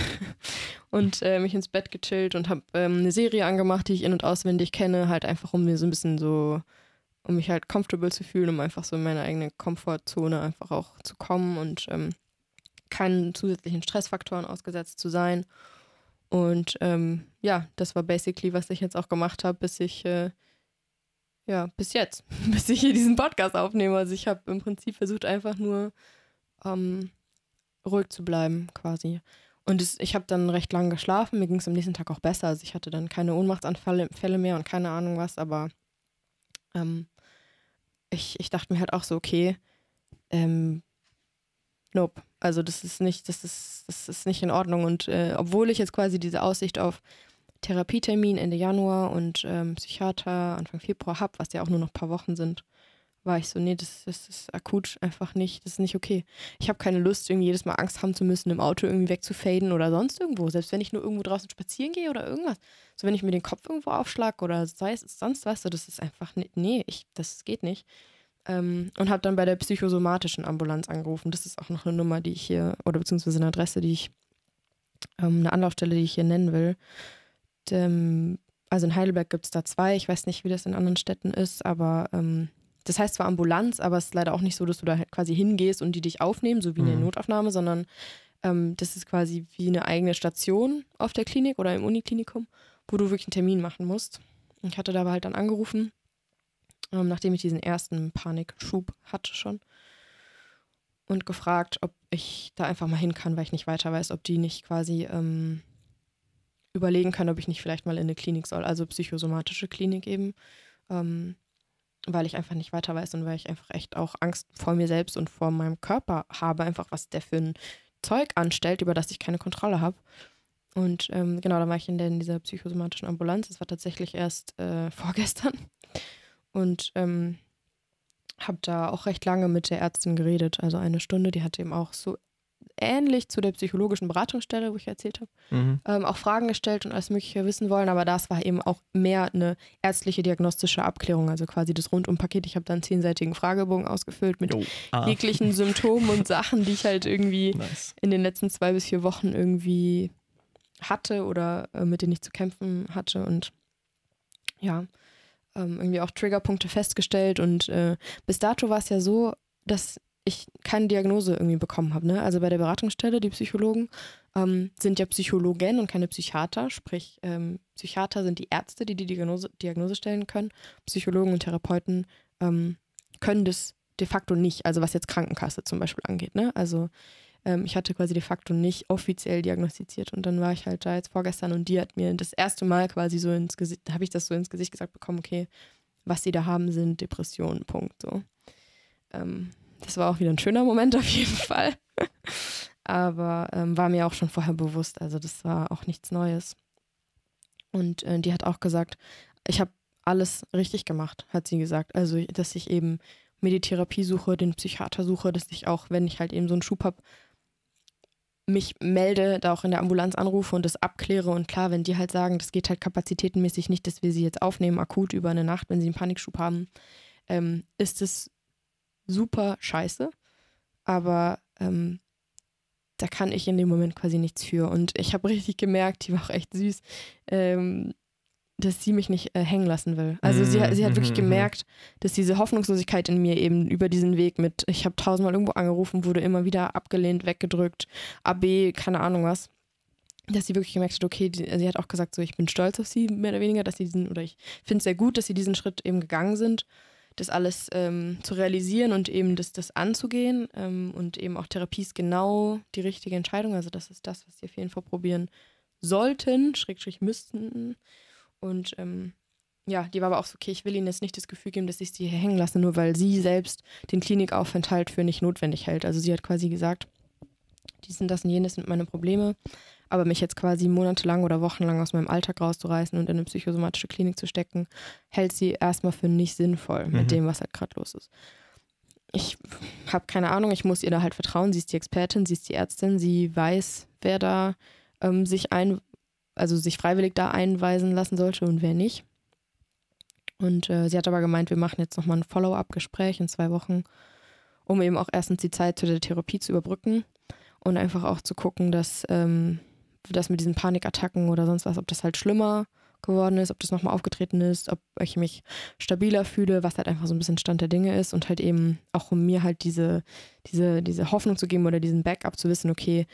und äh, mich ins Bett gechillt und habe ähm, eine Serie angemacht, die ich in- und auswendig kenne, halt einfach um mir so ein bisschen so, um mich halt comfortable zu fühlen, um einfach so in meine eigene Komfortzone einfach auch zu kommen und ähm, keinen zusätzlichen Stressfaktoren ausgesetzt zu sein. Und ähm, ja, das war basically, was ich jetzt auch gemacht habe, bis ich, äh, ja, bis jetzt, bis ich hier diesen Podcast aufnehme. Also ich habe im Prinzip versucht, einfach nur ähm, ruhig zu bleiben, quasi. Und es, ich habe dann recht lange geschlafen, mir ging es am nächsten Tag auch besser. Also ich hatte dann keine Ohnmachtsanfälle mehr und keine Ahnung was, aber ähm, ich, ich dachte mir halt auch so, okay, ähm, nope. Also das ist nicht, das ist, das ist nicht in Ordnung. Und äh, obwohl ich jetzt quasi diese Aussicht auf Therapietermin Ende Januar und ähm, Psychiater Anfang Februar habe, was ja auch nur noch ein paar Wochen sind, war ich so, nee, das, das ist akut einfach nicht, das ist nicht okay. Ich habe keine Lust, irgendwie jedes Mal Angst haben zu müssen, im Auto irgendwie wegzufaden oder sonst irgendwo. Selbst wenn ich nur irgendwo draußen spazieren gehe oder irgendwas. So wenn ich mir den Kopf irgendwo aufschlag oder sei es sonst was, so, das ist einfach, nee, ich, das geht nicht. Ähm, und habe dann bei der psychosomatischen Ambulanz angerufen. Das ist auch noch eine Nummer, die ich hier, oder beziehungsweise eine Adresse, die ich, ähm, eine Anlaufstelle, die ich hier nennen will. Dem, also in Heidelberg gibt es da zwei. Ich weiß nicht, wie das in anderen Städten ist, aber ähm, das heißt zwar Ambulanz, aber es ist leider auch nicht so, dass du da halt quasi hingehst und die dich aufnehmen, so wie mhm. eine Notaufnahme, sondern ähm, das ist quasi wie eine eigene Station auf der Klinik oder im Uniklinikum, wo du wirklich einen Termin machen musst. Ich hatte da aber halt dann angerufen ähm, nachdem ich diesen ersten Panikschub hatte schon. Und gefragt, ob ich da einfach mal hin kann, weil ich nicht weiter weiß, ob die nicht quasi ähm, überlegen können, ob ich nicht vielleicht mal in eine Klinik soll, also psychosomatische Klinik eben, ähm, weil ich einfach nicht weiter weiß und weil ich einfach echt auch Angst vor mir selbst und vor meinem Körper habe, einfach was der für ein Zeug anstellt, über das ich keine Kontrolle habe. Und ähm, genau, da war ich in, der, in dieser psychosomatischen Ambulanz. Das war tatsächlich erst äh, vorgestern. Und ähm, habe da auch recht lange mit der Ärztin geredet, also eine Stunde. Die hatte eben auch so ähnlich zu der psychologischen Beratungsstelle, wo ich erzählt habe, mhm. ähm, auch Fragen gestellt und alles Mögliche wissen wollen. Aber das war eben auch mehr eine ärztliche diagnostische Abklärung, also quasi das Rundumpaket. Ich habe dann einen zehnseitigen Fragebogen ausgefüllt mit ah. jeglichen Symptomen und Sachen, die ich halt irgendwie nice. in den letzten zwei bis vier Wochen irgendwie hatte oder äh, mit denen ich zu kämpfen hatte. Und ja, ähm, irgendwie auch Triggerpunkte festgestellt und äh, bis dato war es ja so, dass ich keine Diagnose irgendwie bekommen habe. Ne? Also bei der Beratungsstelle, die Psychologen ähm, sind ja Psychologen und keine Psychiater, sprich ähm, Psychiater sind die Ärzte, die die Diagnose, Diagnose stellen können. Psychologen und Therapeuten ähm, können das de facto nicht, also was jetzt Krankenkasse zum Beispiel angeht. Ne? Also ähm, ich hatte quasi de facto nicht offiziell diagnostiziert. Und dann war ich halt da jetzt vorgestern und die hat mir das erste Mal quasi so ins Gesicht, habe ich das so ins Gesicht gesagt bekommen, okay, was sie da haben, sind Depressionen, Punkt. So. Ähm, das war auch wieder ein schöner Moment auf jeden Fall. Aber ähm, war mir auch schon vorher bewusst, also das war auch nichts Neues. Und äh, die hat auch gesagt, ich habe alles richtig gemacht, hat sie gesagt. Also, dass ich eben Meditherapie suche, den Psychiater suche, dass ich auch, wenn ich halt eben so einen Schub habe, mich melde, da auch in der Ambulanz anrufe und das abkläre. Und klar, wenn die halt sagen, das geht halt kapazitätenmäßig nicht, dass wir sie jetzt aufnehmen, akut über eine Nacht, wenn sie einen Panikschub haben, ähm, ist es super scheiße. Aber ähm, da kann ich in dem Moment quasi nichts für. Und ich habe richtig gemerkt, die war auch echt süß, ähm, dass sie mich nicht äh, hängen lassen will. Also sie, sie hat wirklich mhm, mhm, gemerkt, dass diese Hoffnungslosigkeit in mir eben über diesen Weg mit, ich habe tausendmal irgendwo angerufen, wurde immer wieder abgelehnt, weggedrückt, AB, keine Ahnung was, dass sie wirklich gemerkt hat, okay, die, sie hat auch gesagt, so ich bin stolz auf sie, mehr oder weniger, dass sie diesen, oder ich finde es sehr gut, dass sie diesen Schritt eben gegangen sind, das alles ähm, zu realisieren und eben das, das anzugehen. Ähm, und eben auch Therapie ist genau die richtige Entscheidung. Also das ist das, was sie auf jeden Fall probieren sollten, schrägstrich müssten. Und ähm, ja, die war aber auch so, okay, ich will ihnen jetzt nicht das Gefühl geben, dass ich sie hier hängen lasse, nur weil sie selbst den Klinikaufenthalt für nicht notwendig hält. Also sie hat quasi gesagt, dies und das und jenes sind meine Probleme. Aber mich jetzt quasi monatelang oder wochenlang aus meinem Alltag rauszureißen und in eine psychosomatische Klinik zu stecken, hält sie erstmal für nicht sinnvoll mit mhm. dem, was halt gerade los ist. Ich habe keine Ahnung, ich muss ihr da halt vertrauen. Sie ist die Expertin, sie ist die Ärztin, sie weiß, wer da ähm, sich ein, also sich freiwillig da einweisen lassen sollte und wer nicht. Und äh, sie hat aber gemeint, wir machen jetzt nochmal ein Follow-up-Gespräch in zwei Wochen, um eben auch erstens die Zeit zu der Therapie zu überbrücken und einfach auch zu gucken, dass ähm, das mit diesen Panikattacken oder sonst was, ob das halt schlimmer geworden ist, ob das nochmal aufgetreten ist, ob ich mich stabiler fühle, was halt einfach so ein bisschen Stand der Dinge ist und halt eben auch um mir halt diese, diese, diese Hoffnung zu geben oder diesen Backup zu wissen, okay,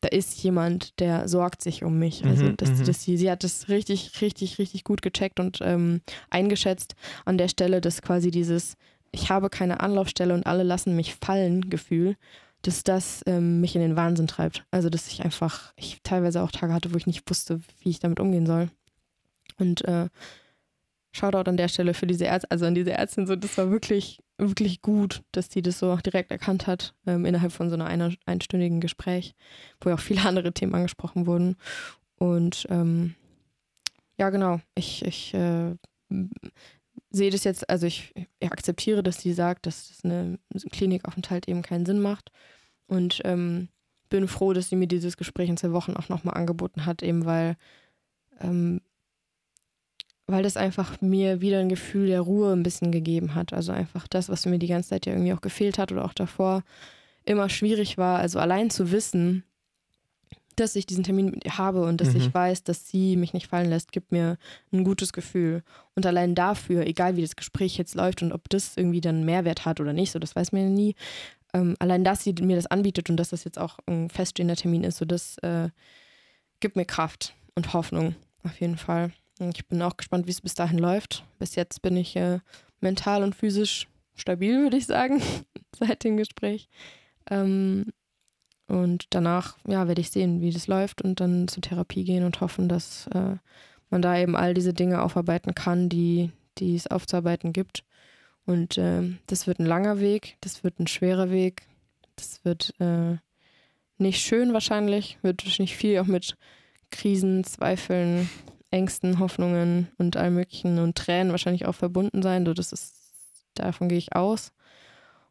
da ist jemand, der sorgt sich um mich. Also dass, mhm. dass sie, sie hat das richtig, richtig, richtig gut gecheckt und ähm, eingeschätzt an der Stelle, dass quasi dieses Ich habe keine Anlaufstelle und alle lassen mich fallen Gefühl dass das ähm, mich in den Wahnsinn treibt. Also, dass ich einfach, ich teilweise auch Tage hatte, wo ich nicht wusste, wie ich damit umgehen soll. Und äh, Shoutout an der Stelle für diese Ärzte, also an diese Ärztin, so, das war wirklich, wirklich gut, dass die das so auch direkt erkannt hat, ähm, innerhalb von so einer, einer einstündigen Gespräch, wo ja auch viele andere Themen angesprochen wurden. Und ähm, ja, genau, ich, ich äh, sehe das jetzt, also ich, ich, akzeptiere, dass sie sagt, dass das eine Klinikaufenthalt eben keinen Sinn macht. Und ähm, bin froh, dass sie mir dieses Gespräch in zwei Wochen auch nochmal angeboten hat, eben weil, ähm, weil das einfach mir wieder ein Gefühl der Ruhe ein bisschen gegeben hat. Also einfach das, was mir die ganze Zeit ja irgendwie auch gefehlt hat oder auch davor immer schwierig war. Also allein zu wissen, dass ich diesen Termin mit ihr habe und dass mhm. ich weiß, dass sie mich nicht fallen lässt, gibt mir ein gutes Gefühl. Und allein dafür, egal wie das Gespräch jetzt läuft und ob das irgendwie dann Mehrwert hat oder nicht, so das weiß man ja nie. Ähm, allein, dass sie mir das anbietet und dass das jetzt auch ein feststehender Termin ist, so das äh, gibt mir Kraft und Hoffnung auf jeden Fall. Ich bin auch gespannt, wie es bis dahin läuft. Bis jetzt bin ich äh, mental und physisch stabil, würde ich sagen, seit dem Gespräch. Ähm, und danach, ja, werde ich sehen, wie das läuft und dann zur Therapie gehen und hoffen, dass äh, man da eben all diese Dinge aufarbeiten kann, die, die es aufzuarbeiten gibt. Und äh, das wird ein langer Weg, das wird ein schwerer Weg, das wird äh, nicht schön wahrscheinlich, wird nicht viel auch mit Krisen, Zweifeln, Ängsten, Hoffnungen und allem möglichen und Tränen wahrscheinlich auch verbunden sein. So, das ist, davon gehe ich aus.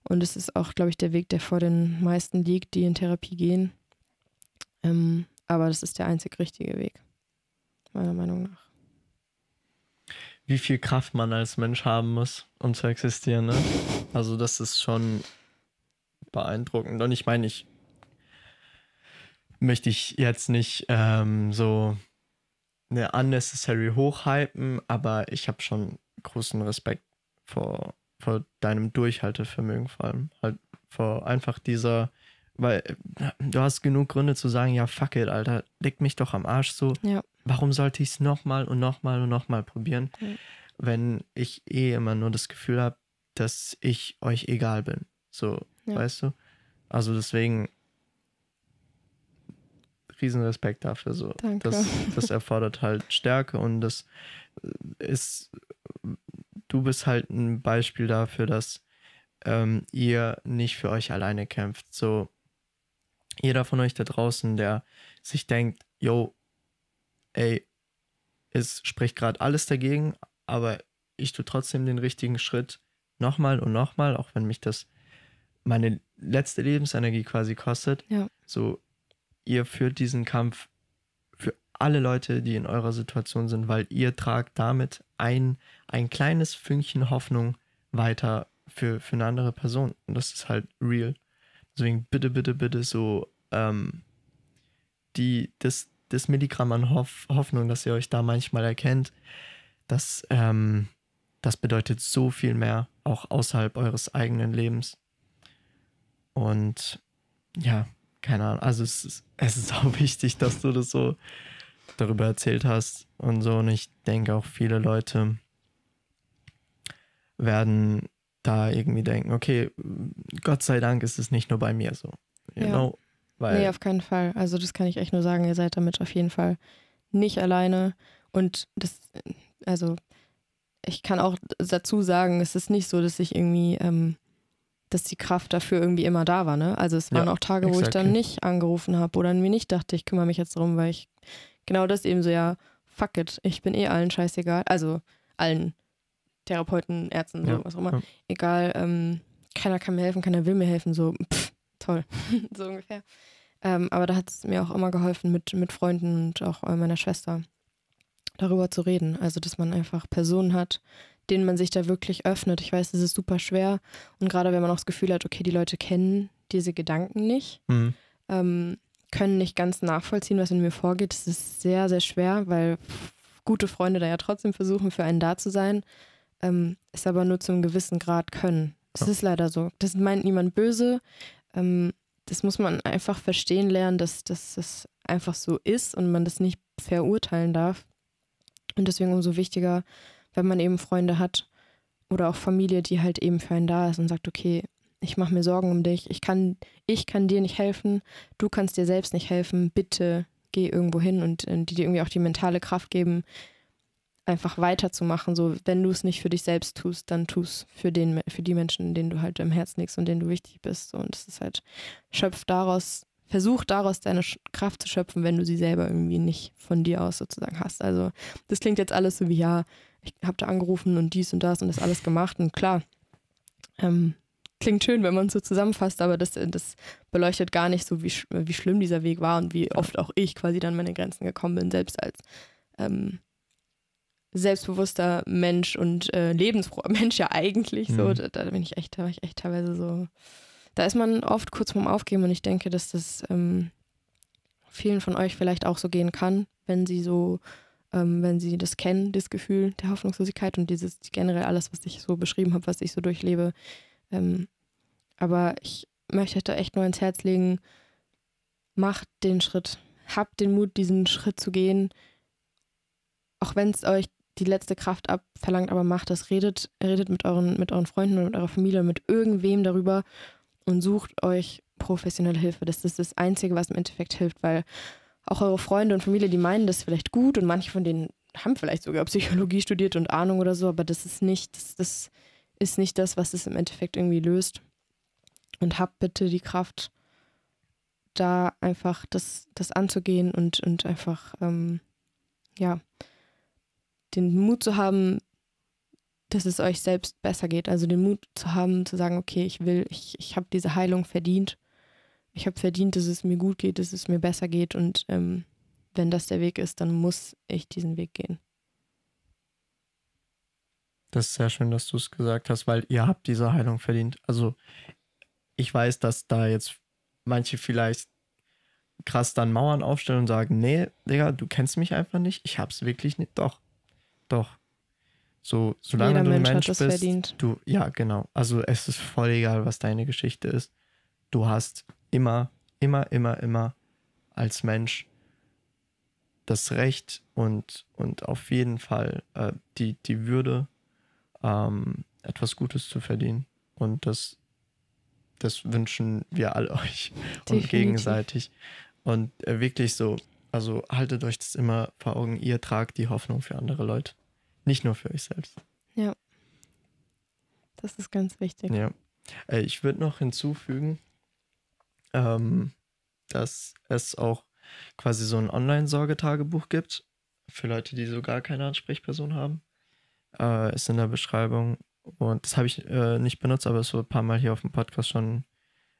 Und es ist auch, glaube ich, der Weg, der vor den meisten liegt, die in Therapie gehen. Ähm, aber das ist der einzig richtige Weg, meiner Meinung nach. Wie viel Kraft man als Mensch haben muss, um zu existieren, ne? Also, das ist schon beeindruckend. Und ich meine, ich möchte ich jetzt nicht ähm, so eine unnecessary hochhypen, aber ich habe schon großen Respekt vor vor deinem Durchhaltevermögen vor allem. Halt vor einfach dieser, weil du hast genug Gründe zu sagen, ja, fuck it, Alter, leg mich doch am Arsch so. Ja. Warum sollte ich es nochmal und nochmal und nochmal probieren, ja. wenn ich eh immer nur das Gefühl habe, dass ich euch egal bin. So, ja. weißt du? Also deswegen Riesenrespekt dafür. So. Danke. Das, das erfordert halt Stärke und das ist du bist halt ein Beispiel dafür, dass ähm, ihr nicht für euch alleine kämpft. So, jeder von euch da draußen, der sich denkt, yo, ey, es spricht gerade alles dagegen, aber ich tue trotzdem den richtigen Schritt nochmal und nochmal, auch wenn mich das meine letzte Lebensenergie quasi kostet. Ja. So, ihr führt diesen Kampf für alle Leute, die in eurer Situation sind, weil ihr tragt damit ein, ein kleines Fünkchen Hoffnung weiter für, für eine andere Person. Und das ist halt real. Deswegen bitte, bitte, bitte so ähm, die, das, das Milligramm an Hoff, Hoffnung, dass ihr euch da manchmal erkennt, das, ähm, das bedeutet so viel mehr, auch außerhalb eures eigenen Lebens. Und ja, keine Ahnung, also es ist, es ist auch wichtig, dass du das so darüber erzählt hast und so. Und ich denke auch viele Leute werden da irgendwie denken, okay, Gott sei Dank ist es nicht nur bei mir so. You Ja. know? Weil, Nee, auf keinen Fall. Also das kann ich echt nur sagen, ihr seid damit auf jeden Fall nicht alleine. Und das, also ich kann auch dazu sagen, es ist nicht so, dass ich irgendwie, ähm, dass die Kraft dafür irgendwie immer da war. Ne? Also es waren Ja, auch Tage, wo ich dann exactly. nicht angerufen habe oder mir nicht dachte, ich kümmere mich jetzt drum, weil ich genau das eben so, ja, fuck it, ich bin eh allen scheißegal. Also allen Therapeuten, Ärzten, so, Ja, was auch immer. ja. Egal, ähm, keiner kann mir helfen, keiner will mir helfen, so, pff, toll, so ungefähr. Ähm, aber da hat es mir auch immer geholfen, mit, mit Freunden und auch äh, meiner Schwester darüber zu reden. Also, dass man einfach Personen hat, denen man sich da wirklich öffnet. Ich weiß, es ist super schwer. Und gerade wenn man auch das Gefühl hat, okay, die Leute kennen diese Gedanken nicht, Mhm. ähm, können nicht ganz nachvollziehen, was in mir vorgeht. Es ist sehr, sehr schwer, weil gute Freunde da ja trotzdem versuchen, für einen da zu sein, ähm, es aber nur zu einem gewissen Grad können. Es Ja. ist leider so. Das meint niemand böse. Ähm, das muss man einfach verstehen lernen, dass, dass das einfach so ist und man das nicht verurteilen darf. Und deswegen umso wichtiger, wenn man eben Freunde hat oder auch Familie, die halt eben für einen da ist und sagt, okay, ich mache mir Sorgen um dich, ich kann, ich kann dir nicht helfen, du kannst dir selbst nicht helfen, bitte geh irgendwo hin und äh, die dir irgendwie auch die mentale Kraft geben, einfach weiterzumachen. So, wenn du es nicht für dich selbst tust, dann tu es für, den, für die Menschen, denen du halt im Herzen liegst und denen du wichtig bist. So, und das ist halt, schöpf daraus, versuch daraus deine Kraft zu schöpfen, wenn du sie selber irgendwie nicht von dir aus sozusagen hast. Also, das klingt jetzt alles so wie, ja, ich habe da angerufen und dies und das und das alles gemacht. Und klar, ähm, klingt schön, wenn man es so zusammenfasst, aber das, das beleuchtet gar nicht so, wie, sch wie schlimm dieser Weg war und wie oft auch ich quasi dann meine Grenzen gekommen bin, selbst als ähm, selbstbewusster Mensch und äh, lebensfroher Mensch ja eigentlich so. Mhm. Da, da bin ich echt, da war ich echt teilweise so. Da ist man oft kurz vorm Aufgeben und ich denke, dass das ähm, vielen von euch vielleicht auch so gehen kann, wenn sie so, ähm, wenn sie das kennen, das Gefühl der Hoffnungslosigkeit und dieses generell alles, was ich so beschrieben habe, was ich so durchlebe. Ähm, aber ich möchte euch da echt nur ins Herz legen, macht den Schritt. Habt den Mut, diesen Schritt zu gehen. Auch wenn es euch die letzte Kraft abverlangt, aber macht das. Redet, redet mit euren, mit euren Freunden und eurer Familie, mit irgendwem darüber und sucht euch professionelle Hilfe. Das ist das Einzige, was im Endeffekt hilft, weil auch eure Freunde und Familie, die meinen das vielleicht gut und manche von denen haben vielleicht sogar Psychologie studiert und Ahnung oder so, aber das ist nicht, das, das ist nicht das, was es im Endeffekt irgendwie löst. Und habt bitte die Kraft, da einfach das, das anzugehen und, und einfach, ähm, ja, den Mut zu haben, dass es euch selbst besser geht. Also den Mut zu haben, zu sagen, okay, ich will, ich, ich habe diese Heilung verdient. Ich habe verdient, dass es mir gut geht, dass es mir besser geht. Und ähm, wenn das der Weg ist, dann muss ich diesen Weg gehen. Das ist sehr schön, dass du es gesagt hast, weil ihr habt diese Heilung verdient. Also ich weiß, dass da jetzt manche vielleicht krass dann Mauern aufstellen und sagen, nee, Digga, du kennst mich einfach nicht. Ich hab's wirklich nicht. Doch, doch. So, solange Jeder du ein Mensch Mensch bist, verdient. du, ja, genau. Also es ist voll egal, was deine Geschichte ist. Du hast immer, immer, immer, immer als Mensch das Recht und, und auf jeden Fall äh, die, die Würde, ähm, etwas Gutes zu verdienen. Und das, das wünschen wir alle euch und Definitiv. gegenseitig. Und äh, wirklich so, also haltet euch das immer vor Augen, ihr tragt die Hoffnung für andere Leute. Nicht nur für euch selbst. Das ist ganz wichtig. Ja. Äh, ich würde noch hinzufügen, ähm, dass es auch quasi so ein Online-Sorgetagebuch gibt für Leute, die so gar keine Ansprechperson haben. Äh, ist in der Beschreibung. Und das habe ich äh, nicht benutzt, aber es wurde ein paar Mal hier auf dem Podcast schon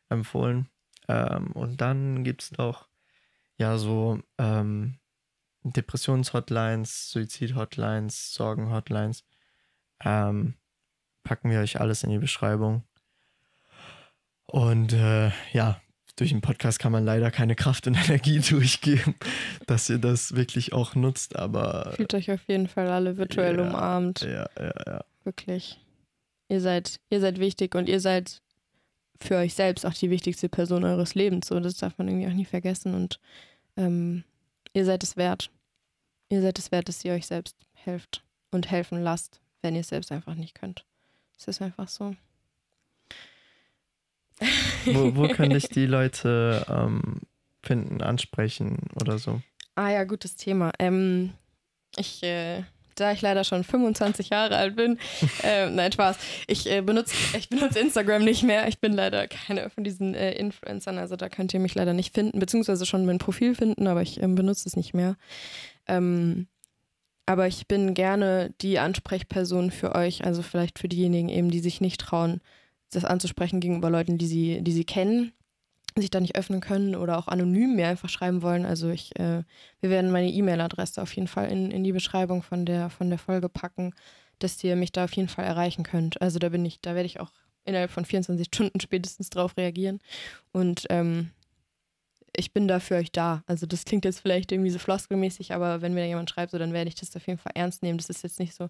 empfohlen. Ähm, und dann gibt es noch ja so ähm, Depressions-Hotlines, Suizid-Hotlines, Sorgen-Hotlines. Ähm, packen wir euch alles in die Beschreibung. Und äh, ja, durch den Podcast kann man leider keine Kraft und Energie durchgeben, dass ihr das wirklich auch nutzt, aber Fühlt euch auf jeden Fall alle virtuell Ja. umarmt. ja, ja, ja. Wirklich. Ihr seid, ihr seid wichtig und ihr seid für euch selbst auch die wichtigste Person eures Lebens. So, das darf man irgendwie auch nie vergessen. Und ähm, ihr seid es wert. Ihr seid es wert, dass ihr euch selbst helft und helfen lasst, wenn ihr es selbst einfach nicht könnt. Es ist einfach so. wo, wo können dich die Leute ähm, finden, ansprechen oder so? Ah ja, gutes Thema. Ähm, ich, äh, da ich leider schon 25 Jahre alt bin, äh, nein, Spaß. Ich, äh, benutze, ich benutze Instagram nicht mehr. Ich bin leider keine von diesen äh, Influencern, also da könnt ihr mich leider nicht finden, beziehungsweise schon mein Profil finden, aber ich ähm, benutze es nicht mehr. Ähm, aber ich bin gerne die Ansprechperson für euch, also vielleicht für diejenigen eben, die sich nicht trauen, das anzusprechen gegenüber Leuten, die sie, die sie kennen, sich da nicht öffnen können oder auch anonym mir einfach schreiben wollen. Also ich, äh, wir werden meine E-Mail-Adresse auf jeden Fall in, in die Beschreibung von der, von der Folge packen, dass ihr mich da auf jeden Fall erreichen könnt. Also da bin ich, da werde ich auch innerhalb von 24 Stunden spätestens drauf reagieren. Und ähm, ich bin da für euch da. Also das klingt jetzt vielleicht irgendwie so floskelmäßig, aber wenn mir da jemand schreibt, so, dann werde ich das auf jeden Fall ernst nehmen. Das ist jetzt nicht so,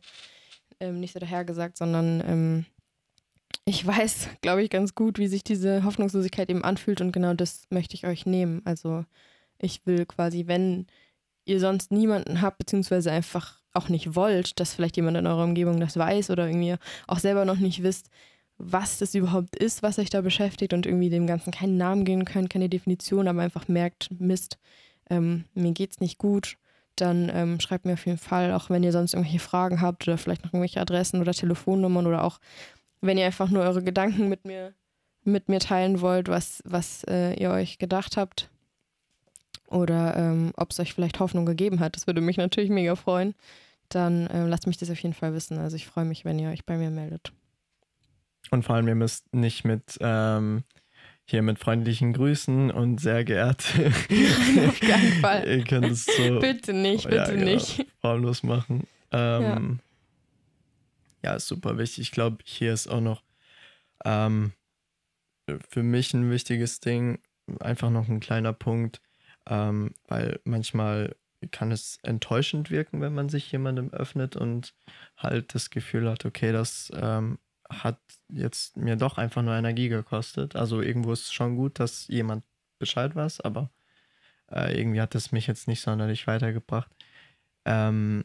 ähm, nicht so dahergesagt, sondern ähm, ich weiß, glaube ich, ganz gut, wie sich diese Hoffnungslosigkeit eben anfühlt und genau das möchte ich euch nehmen. Also ich will quasi, wenn ihr sonst niemanden habt, beziehungsweise einfach auch nicht wollt, dass vielleicht jemand in eurer Umgebung das weiß oder irgendwie auch selber noch nicht wisst, was das überhaupt ist, was euch da beschäftigt und irgendwie dem Ganzen keinen Namen geben könnt, keine Definition, aber einfach merkt, Mist, ähm, mir geht's nicht gut, dann ähm, schreibt mir auf jeden Fall, auch wenn ihr sonst irgendwelche Fragen habt oder vielleicht noch irgendwelche Adressen oder Telefonnummern oder auch wenn ihr einfach nur eure Gedanken mit mir, mit mir teilen wollt, was, was äh, ihr euch gedacht habt oder ähm, ob es euch vielleicht Hoffnung gegeben hat. Das würde mich natürlich mega freuen. Dann äh, lasst mich das auf jeden Fall wissen. Also ich freue mich, wenn ihr euch bei mir meldet. Und vor allem, ihr müsst nicht mit ähm, hier mit freundlichen Grüßen und sehr geehrt. Auf keinen Fall. ihr könnt es so. bitte nicht, bitte ja, genau, nicht. Formlos machen. Ähm, ja. Ja. ist super wichtig. Ich glaube, hier ist auch noch ähm, für mich ein wichtiges Ding, einfach noch ein kleiner Punkt, ähm, weil manchmal kann es enttäuschend wirken, wenn man sich jemandem öffnet und halt das Gefühl hat, okay, das ähm, hat jetzt mir doch einfach nur Energie gekostet. Also irgendwo ist es schon gut, dass jemand Bescheid weiß, aber äh, irgendwie hat es mich jetzt nicht sonderlich weitergebracht. Ähm,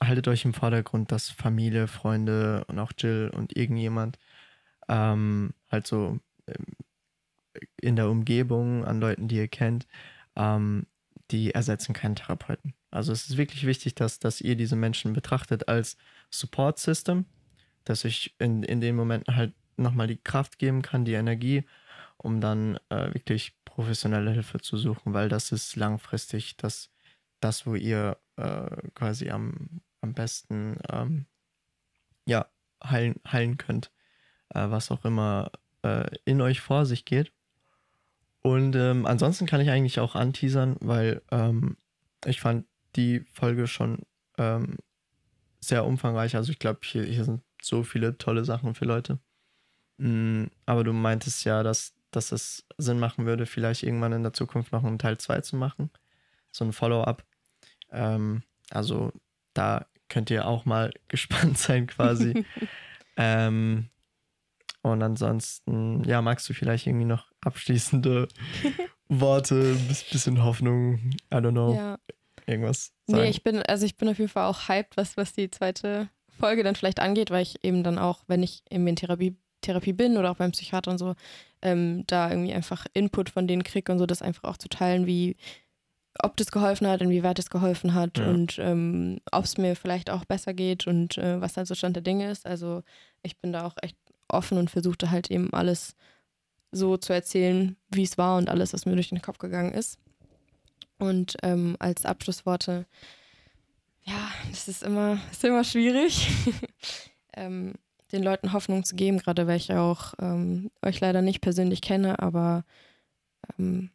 haltet euch im Vordergrund, dass Familie, Freunde und auch Jill und irgendjemand ähm, halt so ähm, in der Umgebung an Leuten, die ihr kennt, ähm, die ersetzen keinen Therapeuten. Also es ist wirklich wichtig, dass, dass ihr diese Menschen betrachtet als Support System, dass ich in, in den Momenten halt nochmal die Kraft geben kann, die Energie, um dann äh, wirklich professionelle Hilfe zu suchen, weil das ist langfristig das, das wo ihr äh, quasi am, am besten ähm, ja, heilen, heilen könnt, äh, was auch immer äh, in euch vor sich geht. Und ähm, ansonsten kann ich eigentlich auch anteasern, weil ähm, ich fand die Folge schon ähm, sehr umfangreich. Also ich glaube, hier, hier sind so viele tolle Sachen für Leute. Mm, aber du meintest ja, dass, dass es Sinn machen würde, vielleicht irgendwann in der Zukunft noch einen Teil 2 zu machen. So ein Follow-up. Ähm, also da könnt ihr auch mal gespannt sein quasi. ähm, und ansonsten, ja, magst du vielleicht irgendwie noch abschließende Worte, ein bisschen Hoffnung, I don't know, ja. irgendwas sagen? Nee, ich bin, also ich bin auf jeden Fall auch hyped, was, was die zweite Folge dann vielleicht angeht, weil ich eben dann auch, wenn ich eben in Therapie, Therapie bin oder auch beim Psychiater und so, ähm, da irgendwie einfach Input von denen kriege und so, das einfach auch zu teilen, wie, ob das geholfen hat, inwieweit es geholfen hat ja. und ähm, ob es mir vielleicht auch besser geht und äh, was halt so Stand der Dinge ist. Also ich bin da auch echt offen und versuchte halt eben alles so zu erzählen, wie es war und alles, was mir durch den Kopf gegangen ist. Und ähm, als Abschlussworte ja, das ist immer, ist immer schwierig, ähm, den Leuten Hoffnung zu geben, gerade weil ich auch ähm, euch leider nicht persönlich kenne, aber ähm,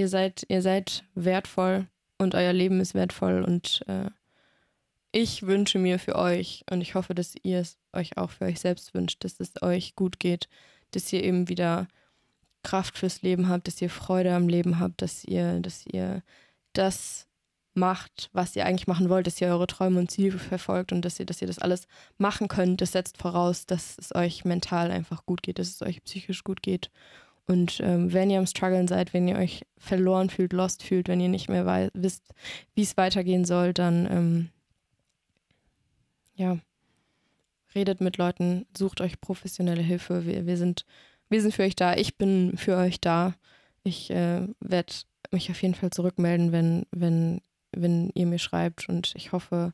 ihr seid, ihr seid wertvoll und euer Leben ist wertvoll und äh, ich wünsche mir für euch und ich hoffe, dass ihr es euch auch für euch selbst wünscht, dass es euch gut geht, dass ihr eben wieder Kraft fürs Leben habt, dass ihr Freude am Leben habt, dass ihr, dass ihr das macht, was ihr eigentlich machen wollt, dass ihr eure Träume und Ziele verfolgt und dass ihr, dass ihr das alles machen könnt, das setzt voraus, dass es euch mental einfach gut geht, dass es euch psychisch gut geht. Und ähm, wenn ihr am Struggeln seid, wenn ihr euch verloren fühlt, lost fühlt, wenn ihr nicht mehr wisst, wie es weitergehen soll, dann ähm, ja, redet mit Leuten, sucht euch professionelle Hilfe. Wir, wir, sind, wir sind für euch da. Ich bin für euch da. Ich äh, werde mich auf jeden Fall zurückmelden, wenn, wenn, wenn ihr mir schreibt. Und ich hoffe,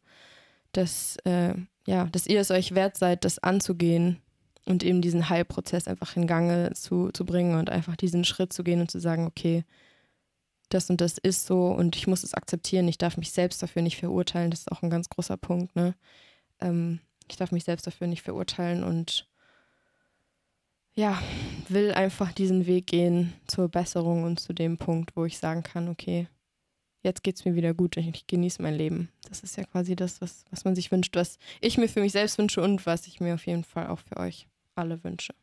dass, äh, ja, dass ihr es euch wert seid, das anzugehen und eben diesen Heilprozess einfach in Gange zu, zu bringen und einfach diesen Schritt zu gehen und zu sagen, okay, das und das ist so und ich muss es akzeptieren. Ich darf mich selbst dafür nicht verurteilen. Das ist auch ein ganz großer Punkt. Ne? Ähm, ich darf mich selbst dafür nicht verurteilen und ja, will einfach diesen Weg gehen zur Besserung und zu dem Punkt, wo ich sagen kann, okay, jetzt geht es mir wieder gut, ich genieße mein Leben. Das ist ja quasi das, was, was man sich wünscht, was ich mir für mich selbst wünsche und was ich mir auf jeden Fall auch für euch alle wünsche.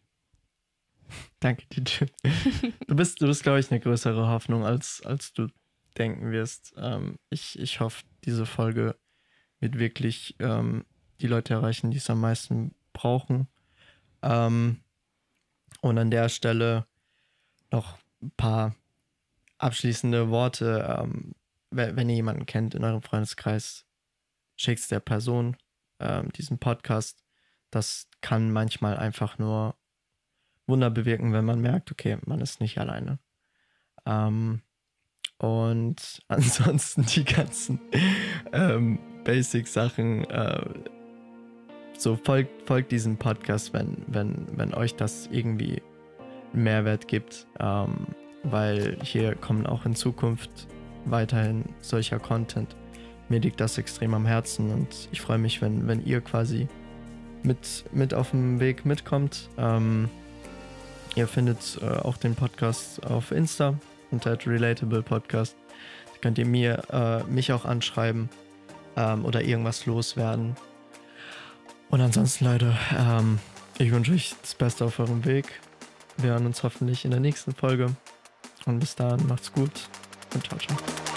Danke dir. Du bist, du bist, glaube ich, eine größere Hoffnung, als, als du denken wirst. Ähm, ich, ich hoffe, diese Folge wird wirklich ähm, die Leute erreichen, die es am meisten brauchen. Ähm, und an der Stelle noch ein paar abschließende Worte. Ähm, wenn ihr jemanden kennt in eurem Freundeskreis, schickt es der Person ähm, diesen Podcast. Das kann manchmal einfach nur Wunder bewirken, wenn man merkt, okay, man ist nicht alleine. Ähm, und ansonsten die ganzen ähm, Basic-Sachen. Äh, so folgt, folgt diesem Podcast, wenn, wenn, wenn euch das irgendwie Mehrwert gibt. Ähm, weil hier kommen auch in Zukunft weiterhin solcher Content. Mir liegt das extrem am Herzen und ich freue mich, wenn, wenn ihr quasi mit, mit auf dem Weg mitkommt. Ähm, ihr findet äh, auch den Podcast auf Insta unter Relatable Podcast. Da könnt ihr mir, äh, mich auch anschreiben ähm, oder irgendwas loswerden. Und ansonsten, Leute, ähm, ich wünsche euch das Beste auf eurem Weg. Wir hören uns hoffentlich in der nächsten Folge. Und bis dahin, macht's gut und ciao, ciao.